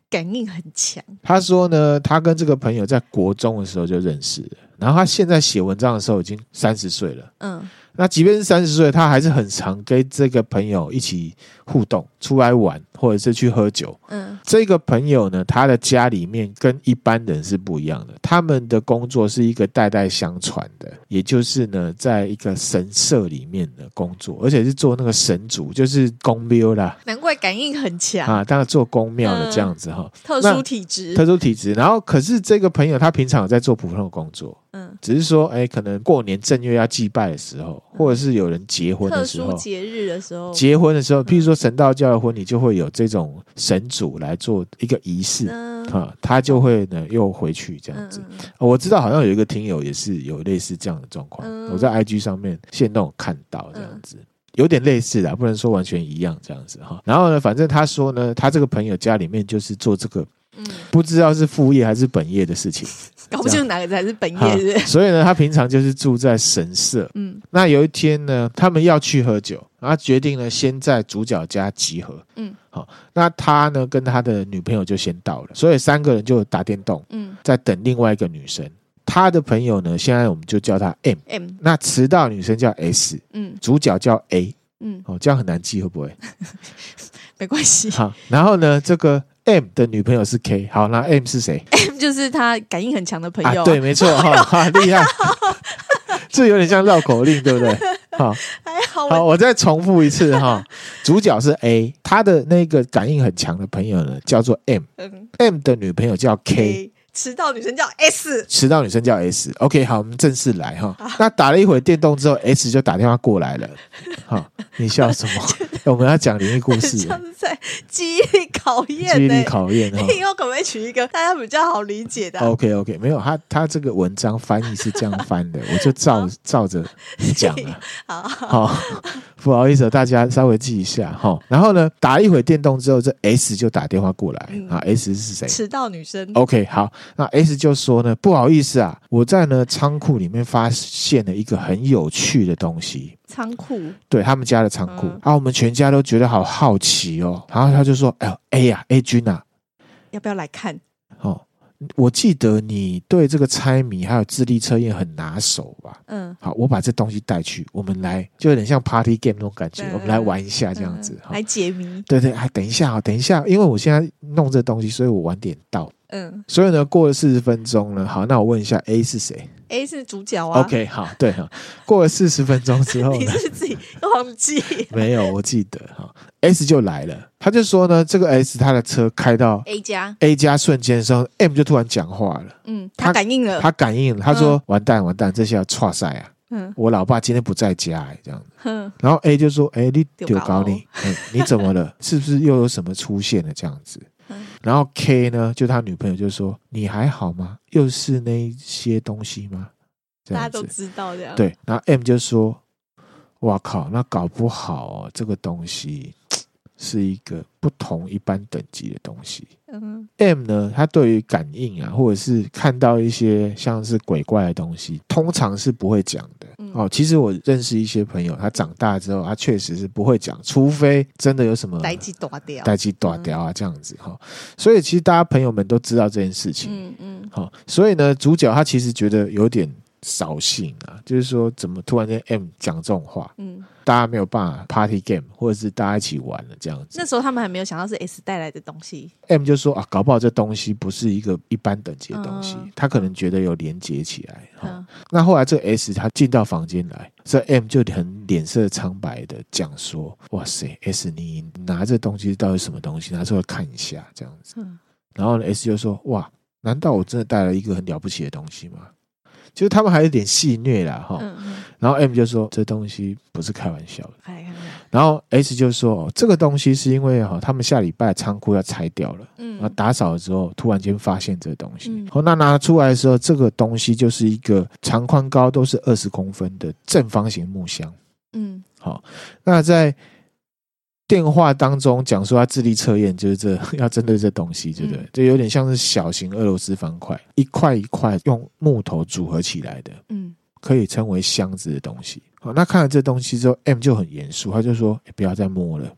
B: 感应很强。
A: 他说呢，他跟这个朋友在国中的时候就认识了，然后他现在写文章的时候已经三十岁了。嗯。那即便是三十岁，他还是很常跟这个朋友一起互动、出来玩，或者是去喝酒。嗯，这个朋友呢，他的家里面跟一般人是不一样的。他们的工作是一个代代相传的，也就是呢，在一个神社里面的工作，而且是做那个神主，就是公庙啦。
B: 难怪感应很强
A: 啊！当然做公庙的这样子哈，
B: 特殊体质，
A: 特殊体质。然后，可是这个朋友他平常有在做普通的工作。嗯，只是说，哎，可能过年正月要祭拜的时候，或者是有人结婚的时候，
B: 特殊节日的时候，
A: 结婚的时候，譬如说神道教的婚礼，就会有这种神主来做一个仪式，啊，他就会呢又回去这样子。我知道好像有一个听友也是有类似这样的状况，我在 IG 上面现在都有看到这样子，有点类似的，不能说完全一样这样子哈。然后呢，反正他说呢，他这个朋友家里面就是做这个。嗯，不知道是副业还是本业的事情，
B: 搞不清楚哪个才是本业是不是？
A: 所以呢，他平常就是住在神社。嗯，那有一天呢，他们要去喝酒，然后决定呢，先在主角家集合。嗯，好，那他呢跟他的女朋友就先到了，所以三个人就打电动。嗯，在等另外一个女生。他的朋友呢，现在我们就叫他 M。M，那迟到女生叫 S。嗯，主角叫 A。嗯，哦，这样很难记会不会？
B: 没关系。
A: 好，然后呢，这个。M 的女朋友是 K，好，那 M 是谁？
B: M 就是他感应很强的朋友。啊、
A: 对，没错，哈、哦，厉害，这有点像绕口令，对不对？好，
B: 还好，
A: 好，我再重复一次哈，主角是 A，他的那个感应很强的朋友呢，叫做 M，M、嗯、的女朋友叫 K。
B: 迟到女生叫 S，
A: 迟到女生叫 S。OK，好，我们正式来哈。那打了一会儿电动之后，S 就打电话过来了。好，你笑什么？我们要讲灵异故事，
B: 像是在记忆力考验，
A: 记忆力考验。
B: 你以后可不可以取一个大家比较好理解的
A: ？OK，OK，没有，他他这个文章翻译是这样翻的，我就照照着讲了。好好，不好意思，大家稍微记一下哈。然后呢，打一会儿电动之后，这 S 就打电话过来啊。S 是谁？
B: 迟到女生。
A: OK，好。那 S 就说呢，不好意思啊，我在呢仓库里面发现了一个很有趣的东西。
B: 仓库，
A: 对他们家的仓库，嗯、啊，我们全家都觉得好好奇哦。然后他就说：“哎呦，A 呀，A 君啊，
B: 要不要来看？”
A: 哦，我记得你对这个猜谜还有智力测验很拿手吧？嗯，好，我把这东西带去，我们来就有点像 party game 那种感觉，嗯、我们来玩一下这样子，
B: 嗯、来解谜。
A: 对对，哎，等一下啊，等一下，因为我现在弄这东西，所以我晚点到。嗯，所以呢，过了四十分钟了。好，那我问一下，A 是谁
B: ？A 是主角啊。
A: OK，好，对哈。过了四十分钟之后，
B: 你是自己忘记？
A: 没有，我记得哈。S 就来了，他就说呢，这个 S 他的车开到
B: A 加
A: ，A 加瞬间的时候，M 就突然讲话了。
B: 嗯，他感应了，
A: 他感应了，他说：“完蛋，完蛋，这下要挫赛啊！嗯，我老爸今天不在家，哎，这样子。嗯，然后 A 就说：‘哎，你丢搞你，你怎么了？是不是又有什么出现了？这样子。’然后 K 呢，就他女朋友就说：“你还好吗？又是那些东西吗？”
B: 大家都知道这样。
A: 对，然后 M 就说：“哇靠，那搞不好哦，这个东西是一个不同一般等级的东西。”嗯，M 呢，他对于感应啊，或者是看到一些像是鬼怪的东西，通常是不会讲的。嗯、哦，其实我认识一些朋友，他长大之后，他确实是不会讲，除非真的有什么
B: 代际断掉、
A: 代际断掉啊这样子哈、哦。所以其实大家朋友们都知道这件事情。嗯嗯。好、嗯哦，所以呢，主角他其实觉得有点扫兴啊，就是说怎么突然间 M 讲这种话，
B: 嗯，
A: 大家没有办法 party game，或者是大家一起玩了这样子。
B: 那时候他们还没有想到是 S 带来的东西。
A: M 就说啊，搞不好这东西不是一个一般等级的东西，
B: 嗯、
A: 他可能觉得有连接起来。
B: 嗯
A: 哦、那后来这个 S 他进到房间来，这 M 就很脸色苍白的讲说：“哇塞，S 你拿这东西到底什么东西？拿出来看一下，这样子。嗯”然后呢，S 就说：“哇，难道我真的带了一个很了不起的东西吗？”就是他们还有点戏虐啦，哈。然后 M 就说：“这东西不是开玩笑的。”然后 S 就说：“哦，这个东西是因为哈，他们下礼拜仓库要拆掉了，嗯，然后打扫了之后，突然间发现这个东西。嗯，那拿出来的时候，这个东西就是一个长宽高都是二十公分的正方形木箱。嗯，好，那在电话当中讲说他智力测验，就是这 要针对这东西，对不对？就有点像是小型俄罗斯方块，一块一块用木头组合起来的。嗯。”可以称为箱子的东西。好，那看了这东西之后，M 就很严肃，他就说：“欸，不要再摸了，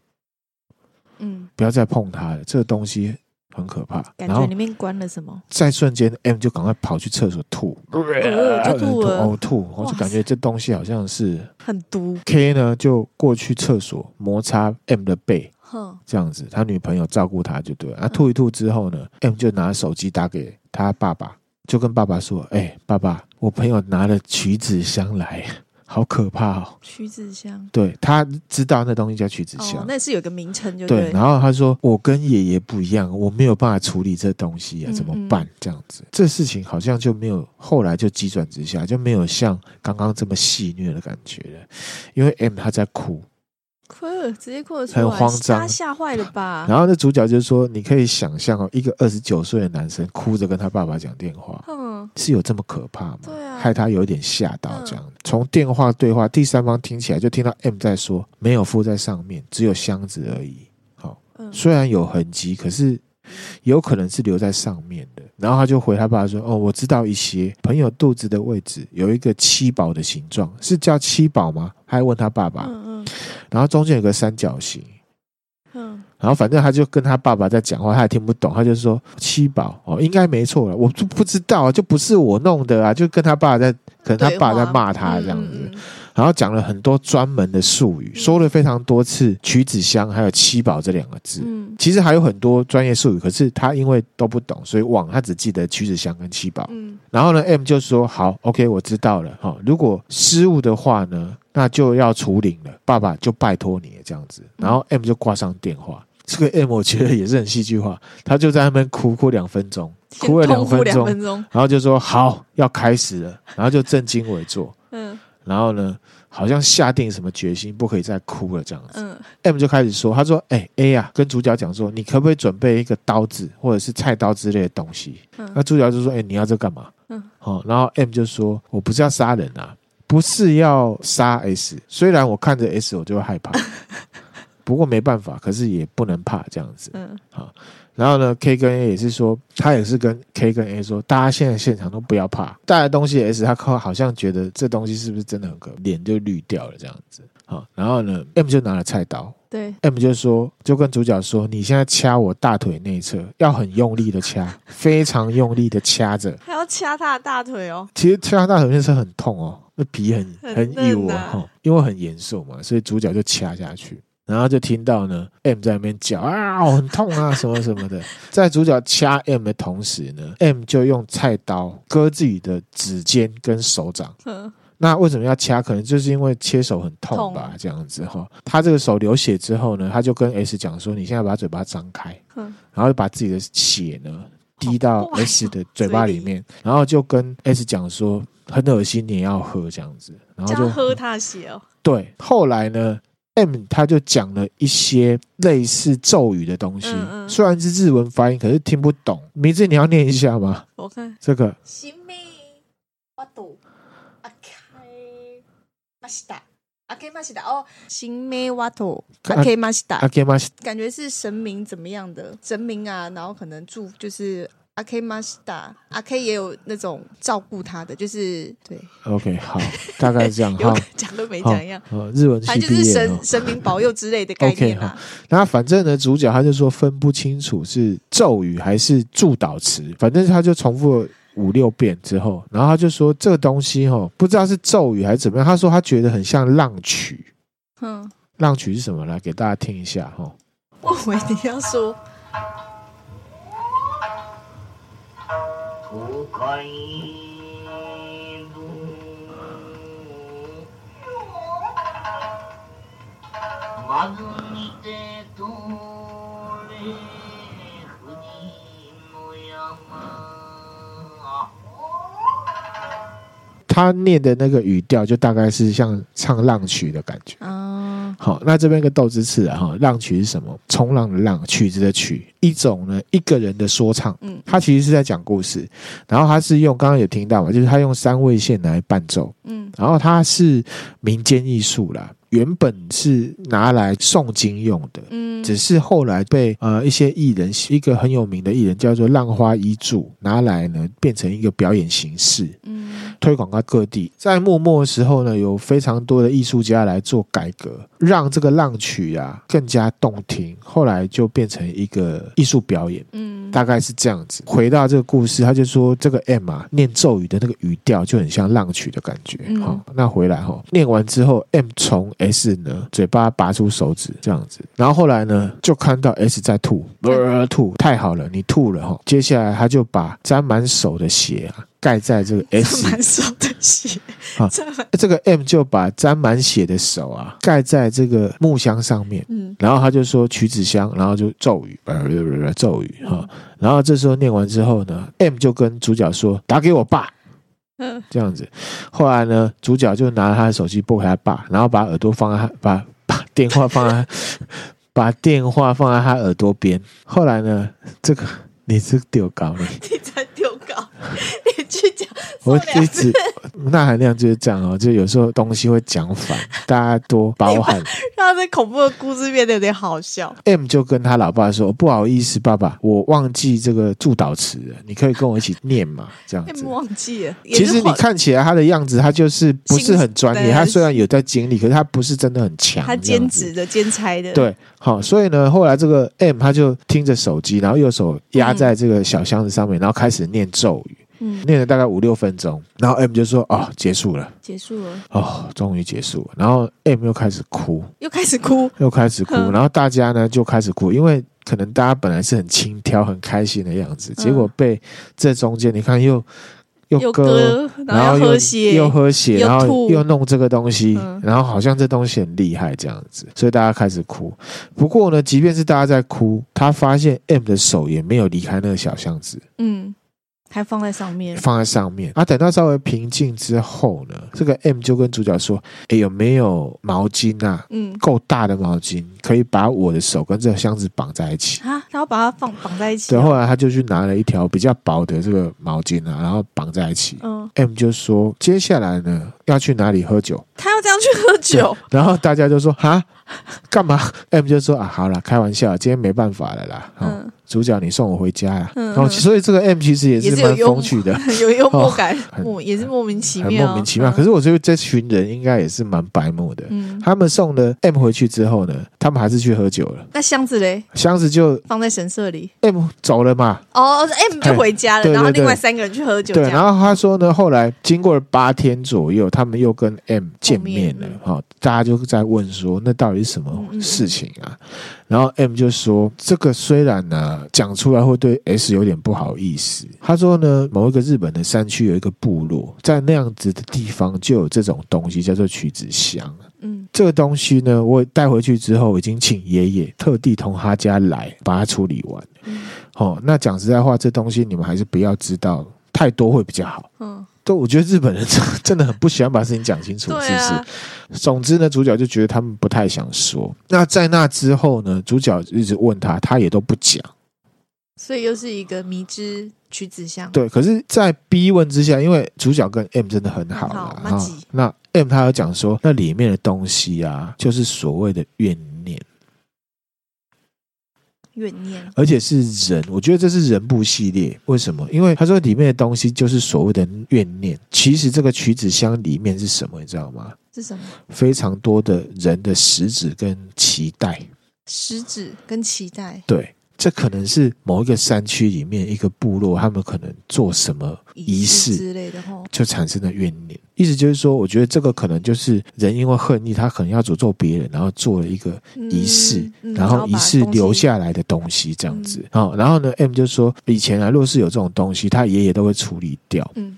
A: 嗯，不要再碰它了，这个东西很可怕。”
B: 感觉里面关了什么？
A: 在瞬间，M 就赶快跑去厕所吐，
B: 呃、就吐了，
A: 呕吐，我就感觉这东西好像是
B: 很毒。
A: K 呢就过去厕所摩擦 M 的背，这样子，他女朋友照顾他就对了。啊，吐一吐之后呢，M 就拿手机打给他爸爸。就跟爸爸说：“哎、欸，爸爸，我朋友拿了曲子香来，好可怕哦！
B: 曲子香，
A: 对，他知道那东西叫曲子香，
B: 哦、那是有个名称，就对。
A: 对。然后他说：我跟爷爷不一样，我没有办法处理这东西啊，怎么办？这样子，这事情好像就没有后来就急转直下，就没有像刚刚这么戏虐的感觉了，因为 M 他在哭。”
B: 哭了，直接哭了，
A: 很慌张，
B: 他吓坏了吧？
A: 然后那主角就说：“你可以想象哦，一个二十九岁的男生哭着跟他爸爸讲电话，嗯，是有这么可怕吗？对啊，害他有点吓到。这样从电话对话，第三方听起来就听到 M 在说：没有附在上面，只有箱子而已。好，虽然有痕迹，可是有可能是留在上面的。然后他就回他爸爸说：哦，我知道一些朋友肚子的位置有一个七宝的形状，是叫七宝吗？还问他爸爸。”然后中间有个三角形，嗯，然后反正他就跟他爸爸在讲话，他也听不懂，他就说七宝哦，应该没错了，我就不知道，就不是我弄的啊，就跟他爸在，可能他爸在骂他这样子。然后讲了很多专门的术语，说了非常多次“曲子香”还有“七宝”这两个字。嗯，其实还有很多专业术语，可是他因为都不懂，所以忘，他只记得“曲子香”跟“七宝”。嗯，然后呢，M 就说：“好，OK，我知道了。哈，如果失误的话呢，那就要处理了。爸爸就拜托你了这样子。”然后 M 就挂上电话。这个 M 我觉得也是很戏剧化，他就在那边哭哭两分钟，哭了两分钟，然后就说：“好，要开始了。”然后就正襟危坐。嗯。然后呢，好像下定什么决心，不可以再哭了这样子。嗯，M 就开始说，他说：“哎、欸、A 呀、啊，跟主角讲说，你可不可以准备一个刀子或者是菜刀之类的东西？”嗯、那主角就说：“哎、欸，你要这干嘛？”嗯，好，然后 M 就说：“我不是要杀人啊，不是要杀 S。虽然我看着 S 我就会害怕，不过没办法，可是也不能怕这样子。”嗯，好。然后呢，K 跟 A 也是说，他也是跟 K 跟 A 说，大家现在现场都不要怕，带来东西 S，他好像觉得这东西是不是真的很可怕，脸就绿掉了这样子。好，然后呢，M 就拿了菜刀，对，M 就说，就跟主角说，你现在掐我大腿内侧，要很用力的掐，非常用力的掐着，
B: 还要掐他的大腿哦。
A: 其实掐他大腿内侧很痛哦，那皮很很硬哦，因为很严肃嘛，所以主角就掐下去。然后就听到呢，M 在那边叫啊，很痛啊，什么什么的。在主角掐 M 的同时呢，M 就用菜刀割自己的指尖跟手掌。嗯，那为什么要掐？可能就是因为切手很痛吧，这样子哈。他这个手流血之后呢，他就跟 S 讲说：“你现在把嘴巴张开。”嗯，然后就把自己的血呢滴到 S 的嘴巴里面，然后就跟 S 讲说：“很恶心，你也要喝这样子。”然后就
B: 喝他的血哦。对，
A: 后来呢？M 他就讲了一些类似咒语的东西，嗯嗯、虽然是日文发音，可是听不懂。名字你要念一下吗？
B: 我看
A: 这个。
B: 新妹瓦多阿开马西达阿开马西达哦，新妹瓦多阿开马西达阿开马西，感觉是神明怎么样的神明啊？然后可能祝就是。阿 K Master，阿 K 也有那种照顾他的，就是对。OK，
A: 好，大概是这样。哈，
B: 讲都没讲一样。
A: 呃，日文
B: 反正就是神神明保佑之类的概念 啦。
A: 那反正呢，主角他就说分不清楚是咒语还是祝祷词，反正他就重复五六遍之后，然后他就说这个东西哦，不知道是咒语还是怎么样。他说他觉得很像浪曲。嗯，浪曲是什么？来给大家听一下哈。
B: 我以为你要说。
A: 他念的那个语调，就大概是像唱浪曲的感
B: 觉。
A: 好，那这边一个豆之次啊，哈，浪曲是什么？冲浪的浪，曲子的曲，一种呢，一个人的说唱。嗯，他其实是在讲故事，然后他是用刚刚有听到嘛，就是他用三味线来伴奏。嗯，然后他是民间艺术啦。原本是拿来诵经用的，嗯，只是后来被呃一些艺人，一个很有名的艺人叫做浪花一柱拿来呢变成一个表演形式，嗯，推广到各地。在幕末的时候呢，有非常多的艺术家来做改革，让这个浪曲啊更加动听。后来就变成一个艺术表演，嗯，大概是这样子。回到这个故事，他就说这个 M 啊念咒语的那个语调就很像浪曲的感觉。好，那回来哈，念完之后，M 从 S 呢，嘴巴拔出手指这样子，然后后来呢，就看到 S 在吐，呃，吐，太好了，你吐了哈。接下来他就把沾满手的血啊盖在这个 S
B: 沾满手的血，
A: 啊，这个 M 就把沾满血的手啊盖在这个木箱上面，嗯，然后他就说取纸箱，然后就咒语，呃，咒语哈，然后这时候念完之后呢，M 就跟主角说打给我爸。嗯，这样子，后来呢，主角就拿他的手机拨给他爸，然后把耳朵放在他，把把电话放在，把电话放在他耳朵边。后来呢，这个你是丢稿了，
B: 你在丢稿，你去讲。
A: 我一直那含量就是这样哦，就有时候东西会讲反，大家多包涵。
B: 让这恐怖的故事变得有点好笑。
A: M 就跟他老爸说：“不好意思，爸爸，我忘记这个助导词了，你可以跟我一起念嘛？”这样子。
B: M 忘记了。
A: 其实你看起来他的样子，他就是不是很专业。他虽然有在经历，可是他不是真的很强。
B: 他兼职的、兼差的。
A: 对，好，所以呢，后来这个 M 他就听着手机，然后右手压在这个小箱子上面，然后开始念咒语。嗯，念了大概五六分钟，然后 M 就说：“哦，结束了，
B: 结束了，
A: 哦，终于结束了。”然后 M 又开始哭，
B: 又开始哭，
A: 又开始哭。然后大家呢就开始哭，因为可能大家本来是很轻佻、很开心的样子，结果被这中间你看又又割，然后又又喝血，然后又弄这个东西，然后好像这东西很厉害这样子，所以大家开始哭。不过呢，即便是大家在哭，他发现 M 的手也没有离开那个小箱子。嗯。
B: 还放在上面，
A: 放在上面啊！等到稍微平静之后呢，这个 M 就跟主角说：“哎，有没有毛巾啊？嗯，够大的毛巾，可以把我的手跟这个箱子绑在一起
B: 啊！然后把它放绑在一起。”
A: 对，后来他就去拿了一条比较薄的这个毛巾啊，然后绑在一起。嗯，M 就说：“接下来呢，要去哪里喝酒？
B: 他要这样去喝酒。”
A: 然后大家就说：“哈，干嘛？”M 就说：“啊，好了，开玩笑，今天没办法了啦。”嗯。主角，你送我回家呀！然后，所以这个 M 其实也是蛮风趣的，
B: 有幽默感，莫也是莫名其妙，
A: 莫名其妙。可是我觉得这群人应该也是蛮白目的。嗯他们送了 M 回去之后呢，他们还是去喝酒了。
B: 那箱子嘞？
A: 箱子就
B: 放在神社里。
A: M 走了嘛？
B: 哦，M 就回家了，然后另外三个人去喝酒。
A: 对，然后他说呢，后来经过了八天左右，他们又跟 M 见面了。哈，大家就在问说，那到底是什么事情啊？然后 M 就说：“这个虽然呢讲出来会对 S 有点不好意思。他说呢，某一个日本的山区有一个部落，在那样子的地方就有这种东西，叫做曲子香。嗯，这个东西呢，我带回去之后，已经请爷爷特地从他家来把它处理完。嗯，好，那讲实在话，这东西你们还是不要知道太多会比较好。嗯。”都，我觉得日本人真的很不喜欢把事情讲清楚，是不是？总之呢，主角就觉得他们不太想说。那在那之后呢，主角一直问他，他也都不讲。
B: 所以又是一个迷之曲子香。
A: 对，可是，在逼问之下，因为主角跟 M 真的很好了，那 M 他有讲说，那里面的东西啊，就是所谓的怨念。
B: 怨念，
A: 而且是人，我觉得这是人部系列。为什么？因为他说里面的东西就是所谓的怨念。其实这个曲子箱里面是什么？你知道吗？
B: 是什么？
A: 非常多的人的食指跟脐带。
B: 食指跟脐带。
A: 对。这可能是某一个山区里面一个部落，他们可能做什么仪式
B: 之类的，
A: 就产生了怨念。意思就是说，我觉得这个可能就是人因为恨意，他可能要诅咒别人，然后做了一个仪式，然后仪式留下来的东西这样子。好、嗯，然后呢，M 就说，以前啊，若是有这种东西，他爷爷都会处理掉。嗯。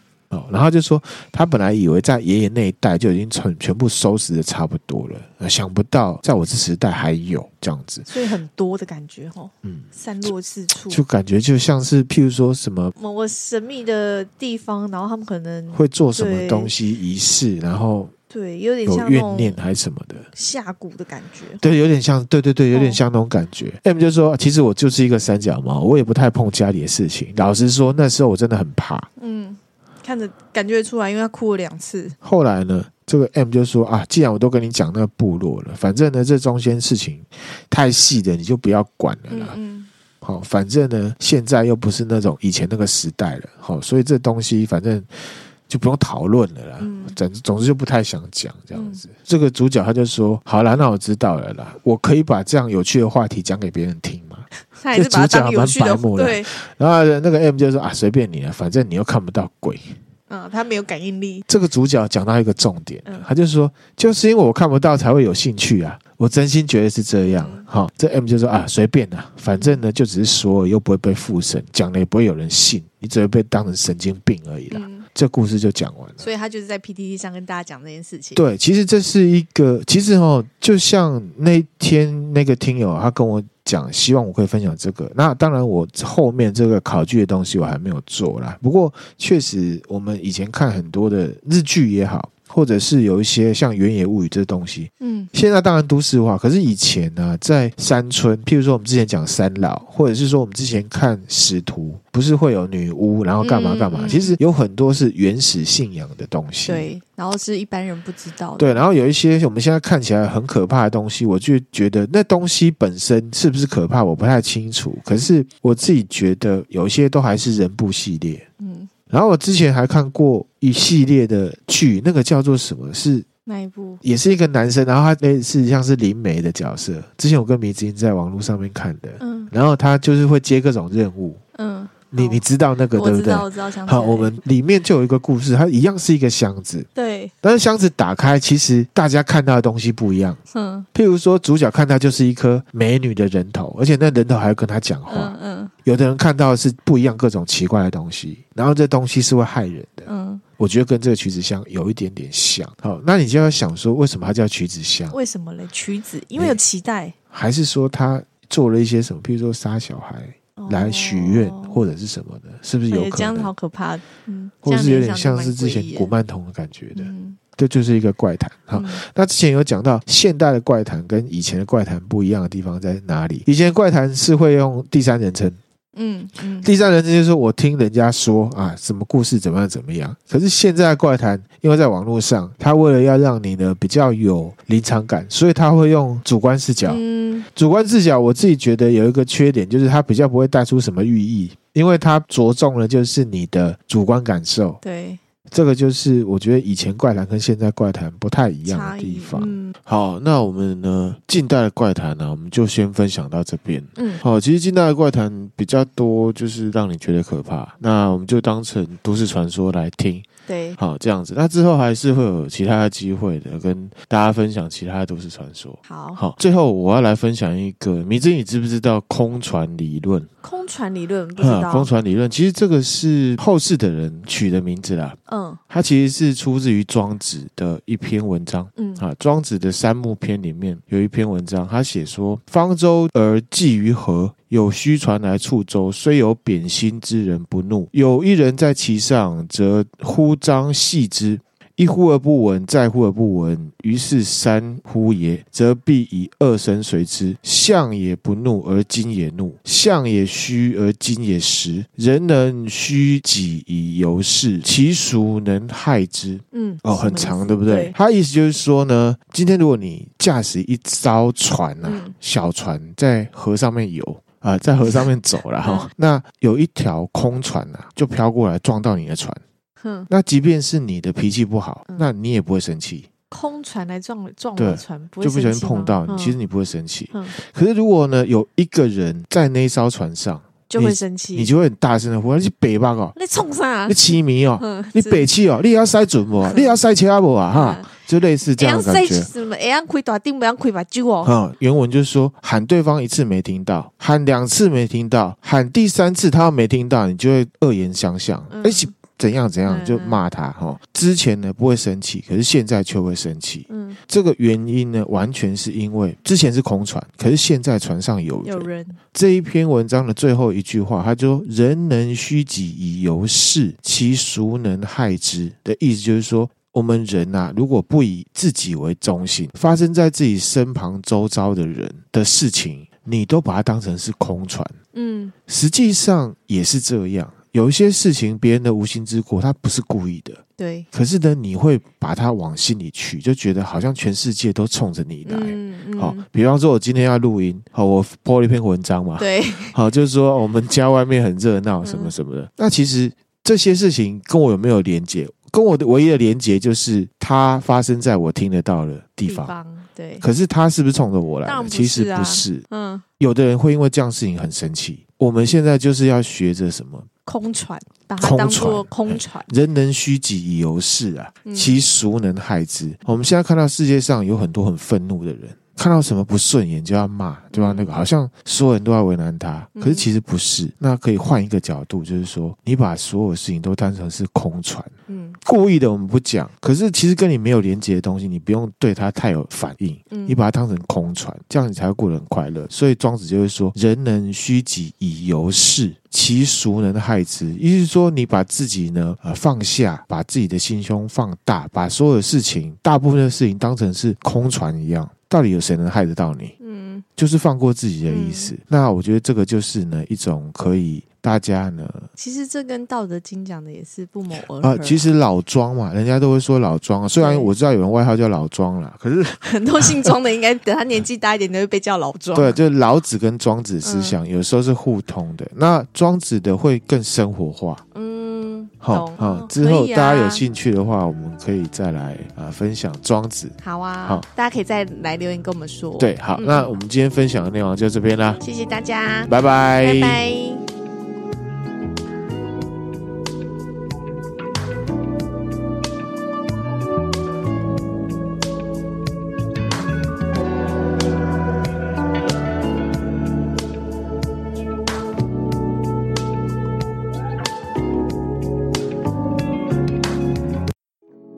A: 然后就说，他本来以为在爷爷那一代就已经全全部收拾的差不多了，想不到在我这时代还有这样子，
B: 所以很多的感觉哈，嗯，散落四处，
A: 就感觉就像是譬如说什么
B: 某个神秘的地方，然后他们可能
A: 会做什么东西仪式，然后
B: 对，有点像
A: 有怨念还是什么的。
B: 下蛊的感觉，
A: 对，有点像，对对对，有点像那种感觉。M 就说，其实我就是一个三脚猫，我也不太碰家里的事情。老实说，那时候我真的很怕，嗯。
B: 看着感觉出来，因为他哭了两次。
A: 后来呢，这个 M 就说啊，既然我都跟你讲那个部落了，反正呢，这中间事情太细的，你就不要管了啦。嗯，嗯，好，反正呢，现在又不是那种以前那个时代了，好，所以这东西反正就不用讨论了啦。嗯，总总之就不太想讲这样子。嗯，这个主角他就说，好啦，那我知道了啦，我可以把这样有趣的话题讲给别人听吗？
B: 这主角蛮白目的，对。
A: 然后那个 M 就说啊，随便你了，反正你又看不到鬼。
B: 嗯，他没有感应力。
A: 这个主角讲到一个重点，他就说，就是因为我看不到才会有兴趣啊。我真心觉得是这样。好，这 M 就说啊，随便啦，反正呢就只是说，又不会被附身，讲了也不会有人信，你只会被当成神经病而已啦。这故事就讲完了。
B: 所以他就是在 PTT 上跟大家讲这件事情。
A: 对，其实这是一个，其实哦，就像那天那个听友他跟我。讲，希望我可以分享这个。那当然，我后面这个考据的东西我还没有做啦。不过，确实我们以前看很多的日剧也好。或者是有一些像《原野物语》这东西，嗯，现在当然都市化，可是以前呢、啊，在山村，譬如说我们之前讲三老，或者是说我们之前看使徒，不是会有女巫，然后干嘛干嘛？嗯嗯、其实有很多是原始信仰的东西，
B: 对，然后是一般人不知道的，
A: 对，然后有一些我们现在看起来很可怕的东西，我就觉得那东西本身是不是可怕，我不太清楚。可是我自己觉得有一些都还是人部系列，嗯。然后我之前还看过一系列的剧，那个叫做什么？是
B: 哪一部？
A: 也是一个男生，然后他类似像是灵媒的角色。之前我跟迷之音在网络上面看的，嗯，然后他就是会接各种任务，嗯。你你知道那个对不对？
B: 我知道，我知道。
A: 好，我们里面就有一个故事，它一样是一个箱子，
B: 对。
A: 但是箱子打开，其实大家看到的东西不一样。嗯。譬如说，主角看到就是一颗美女的人头，而且那人头还要跟他讲话。嗯嗯。有的人看到的是不一样，各种奇怪的东西，然后这东西是会害人的。嗯。我觉得跟这个曲子箱有一点点像。好，那你就要想说，为什么它叫曲子箱？
B: 为什么嘞？曲子，因为有期待。
A: 还是说他做了一些什么？譬如说杀小孩。来许愿或者是什么的，是不是有可能？
B: 这样好可怕，嗯，
A: 或者是有点像是之前古曼童的感觉的，嗯，这就是一个怪谈。好，嗯，那之前有讲到现代的怪谈跟以前的怪谈不一样的地方在哪里？以前怪谈是会用第三人称。嗯嗯，第三人称就是我听人家说啊，什么故事怎么样怎么样。可是现在的怪谈，因为在网络上，他为了要让你呢比较有临场感，所以他会用主观视角。嗯，主观视角，我自己觉得有一个缺点，就是它比较不会带出什么寓意，因为它着重的就是你的主观感受。对。这个就是我觉得以前怪谈跟现在怪谈不太一样的地方。嗯、好，那我们呢，近代的怪谈呢，我们就先分享到这边。嗯，好，其实近代的怪谈比较多，就是让你觉得可怕，那我们就当成都市传说来听。对，好，这样子，那之后还是会有其他的机会的，跟大家分享其他的都市传说。好，好，最后我要来分享一个，迷之，你知不知道空船理论？
B: 空船理论不知道。
A: 空船理论其实这个是后世的人取的名字啦。嗯，它其实是出自于庄子的一篇文章。嗯，啊，庄子的三木篇里面有一篇文章，他写说：方舟而济于河。有虚传来触舟，虽有贬心之人不怒。有一人在其上，则呼张细之，一呼而不闻，再呼而不闻，于是三呼也，则必以二声随之。象也不怒，而今也怒；象也虚，而今也实。人能虚己以游世，其孰能害之？嗯，哦，很长，对不对？对，他意思就是说呢，今天如果你驾驶一艘船啊，嗯、小船在河上面游。啊，在河上面走了 哈，那有一条空船啊，就飘过来撞到你的船。哼，那即便是你的脾气不好，那你也不会生气。
B: 空船来撞撞
A: 对
B: 我的船，不会
A: 就不小心碰到你，
B: 嗯
A: 其实你不会生气。
B: 嗯
A: 可是如果呢，有一个人在那一艘船上，
B: 就会生气，
A: 你就会很大声的呼：“你是北巴哦，
B: 你冲啥
A: 你？痴迷哦，
B: 嗯
A: 你北气哦，你也要塞准不？你也要塞车不啊？哈，就类似这样的感觉。
B: 什么？哎呀，开大顶，不要开把酒哦。
A: 嗯，原文就是说，喊对方一次没听到，喊两次没听到，喊第三次他没听到，你就会恶言相向，
B: 嗯
A: 一起怎样怎样就骂他哈。之前呢不会生气，可是现在却会生气。
B: 嗯，
A: 这个原因呢，完全是因为之前是空船，可是现在船上有人。
B: 有人，
A: 这一篇文章的最后一句话，他就说：“人能虚己以游世，其孰能害之？”的意思就是说，我们人啊，如果不以自己为中心，发生在自己身旁周遭的人的事情，你都把它当成是空船。
B: 嗯
A: 实际上也是这样，有一些事情别人的无心之过，他不是故意的。
B: 对，
A: 可是呢，你会把它往心里去，就觉得好像全世界都冲着你来。
B: 嗯嗯，
A: 好，比方说，我今天要录音，好，我 po 了一篇文章嘛，
B: 对，
A: 好，就是说我们家外面很热闹，什么什么的。那其实这些事情跟我有没有连接？跟我的唯一的连接就是它发生在我听得到的地方。
B: 地方对，
A: 可是它是不是冲着我
B: 来
A: 其
B: 实
A: 不是。
B: 嗯，
A: 有的人会因为这样事情很生气。我们现在就是要学着什么？
B: 空船，把它当做空船。
A: 人能虚己以游世啊，
B: 嗯
A: 其孰能害之？我们现在看到世界上有很多很愤怒的人，看到什么不顺眼就要骂，就要那个，好像所有人都要为难他。可是其实不是。那可以换一个角度，就是说，你把所有事情都当成是空船。
B: 嗯
A: 故意的我们不讲，可是其实跟你没有连接的东西，你不用对它太有反应，
B: 嗯
A: 你把它当成空船，这样你才会过得很快乐。所以庄子就会说：“人能虚己以游世，其孰能害之？”意思是说，你把自己呢呃放下，把自己的心胸放大，把所有的事情，大部分的事情当成是空船一样，到底有谁能害得到你？
B: 嗯
A: 就是放过自己的意思。
B: 嗯
A: 那我觉得这个就是呢一种可以大家呢
B: 其实这跟《道德经》讲的也是不谋而合。
A: 啊，其实老庄嘛，人家都会说老庄啊。虽然我知道有人外号叫老庄啦，可是
B: 很多 姓庄的，应该等他年纪大一点，都会被叫老庄。
A: 对，就是老子跟庄子思想有时候是互通的。那庄子的会更生活化。
B: 嗯，
A: 好之
B: 后
A: 大家有兴趣的话，我们可以再来啊分享庄子。
B: 好啊，
A: 好。
B: 大家可以再来留言跟我们说。
A: 对，好，
B: 嗯。
A: 那我们今天分享的内容就这边啦，
B: 谢谢大家，
A: 拜拜，
B: 拜拜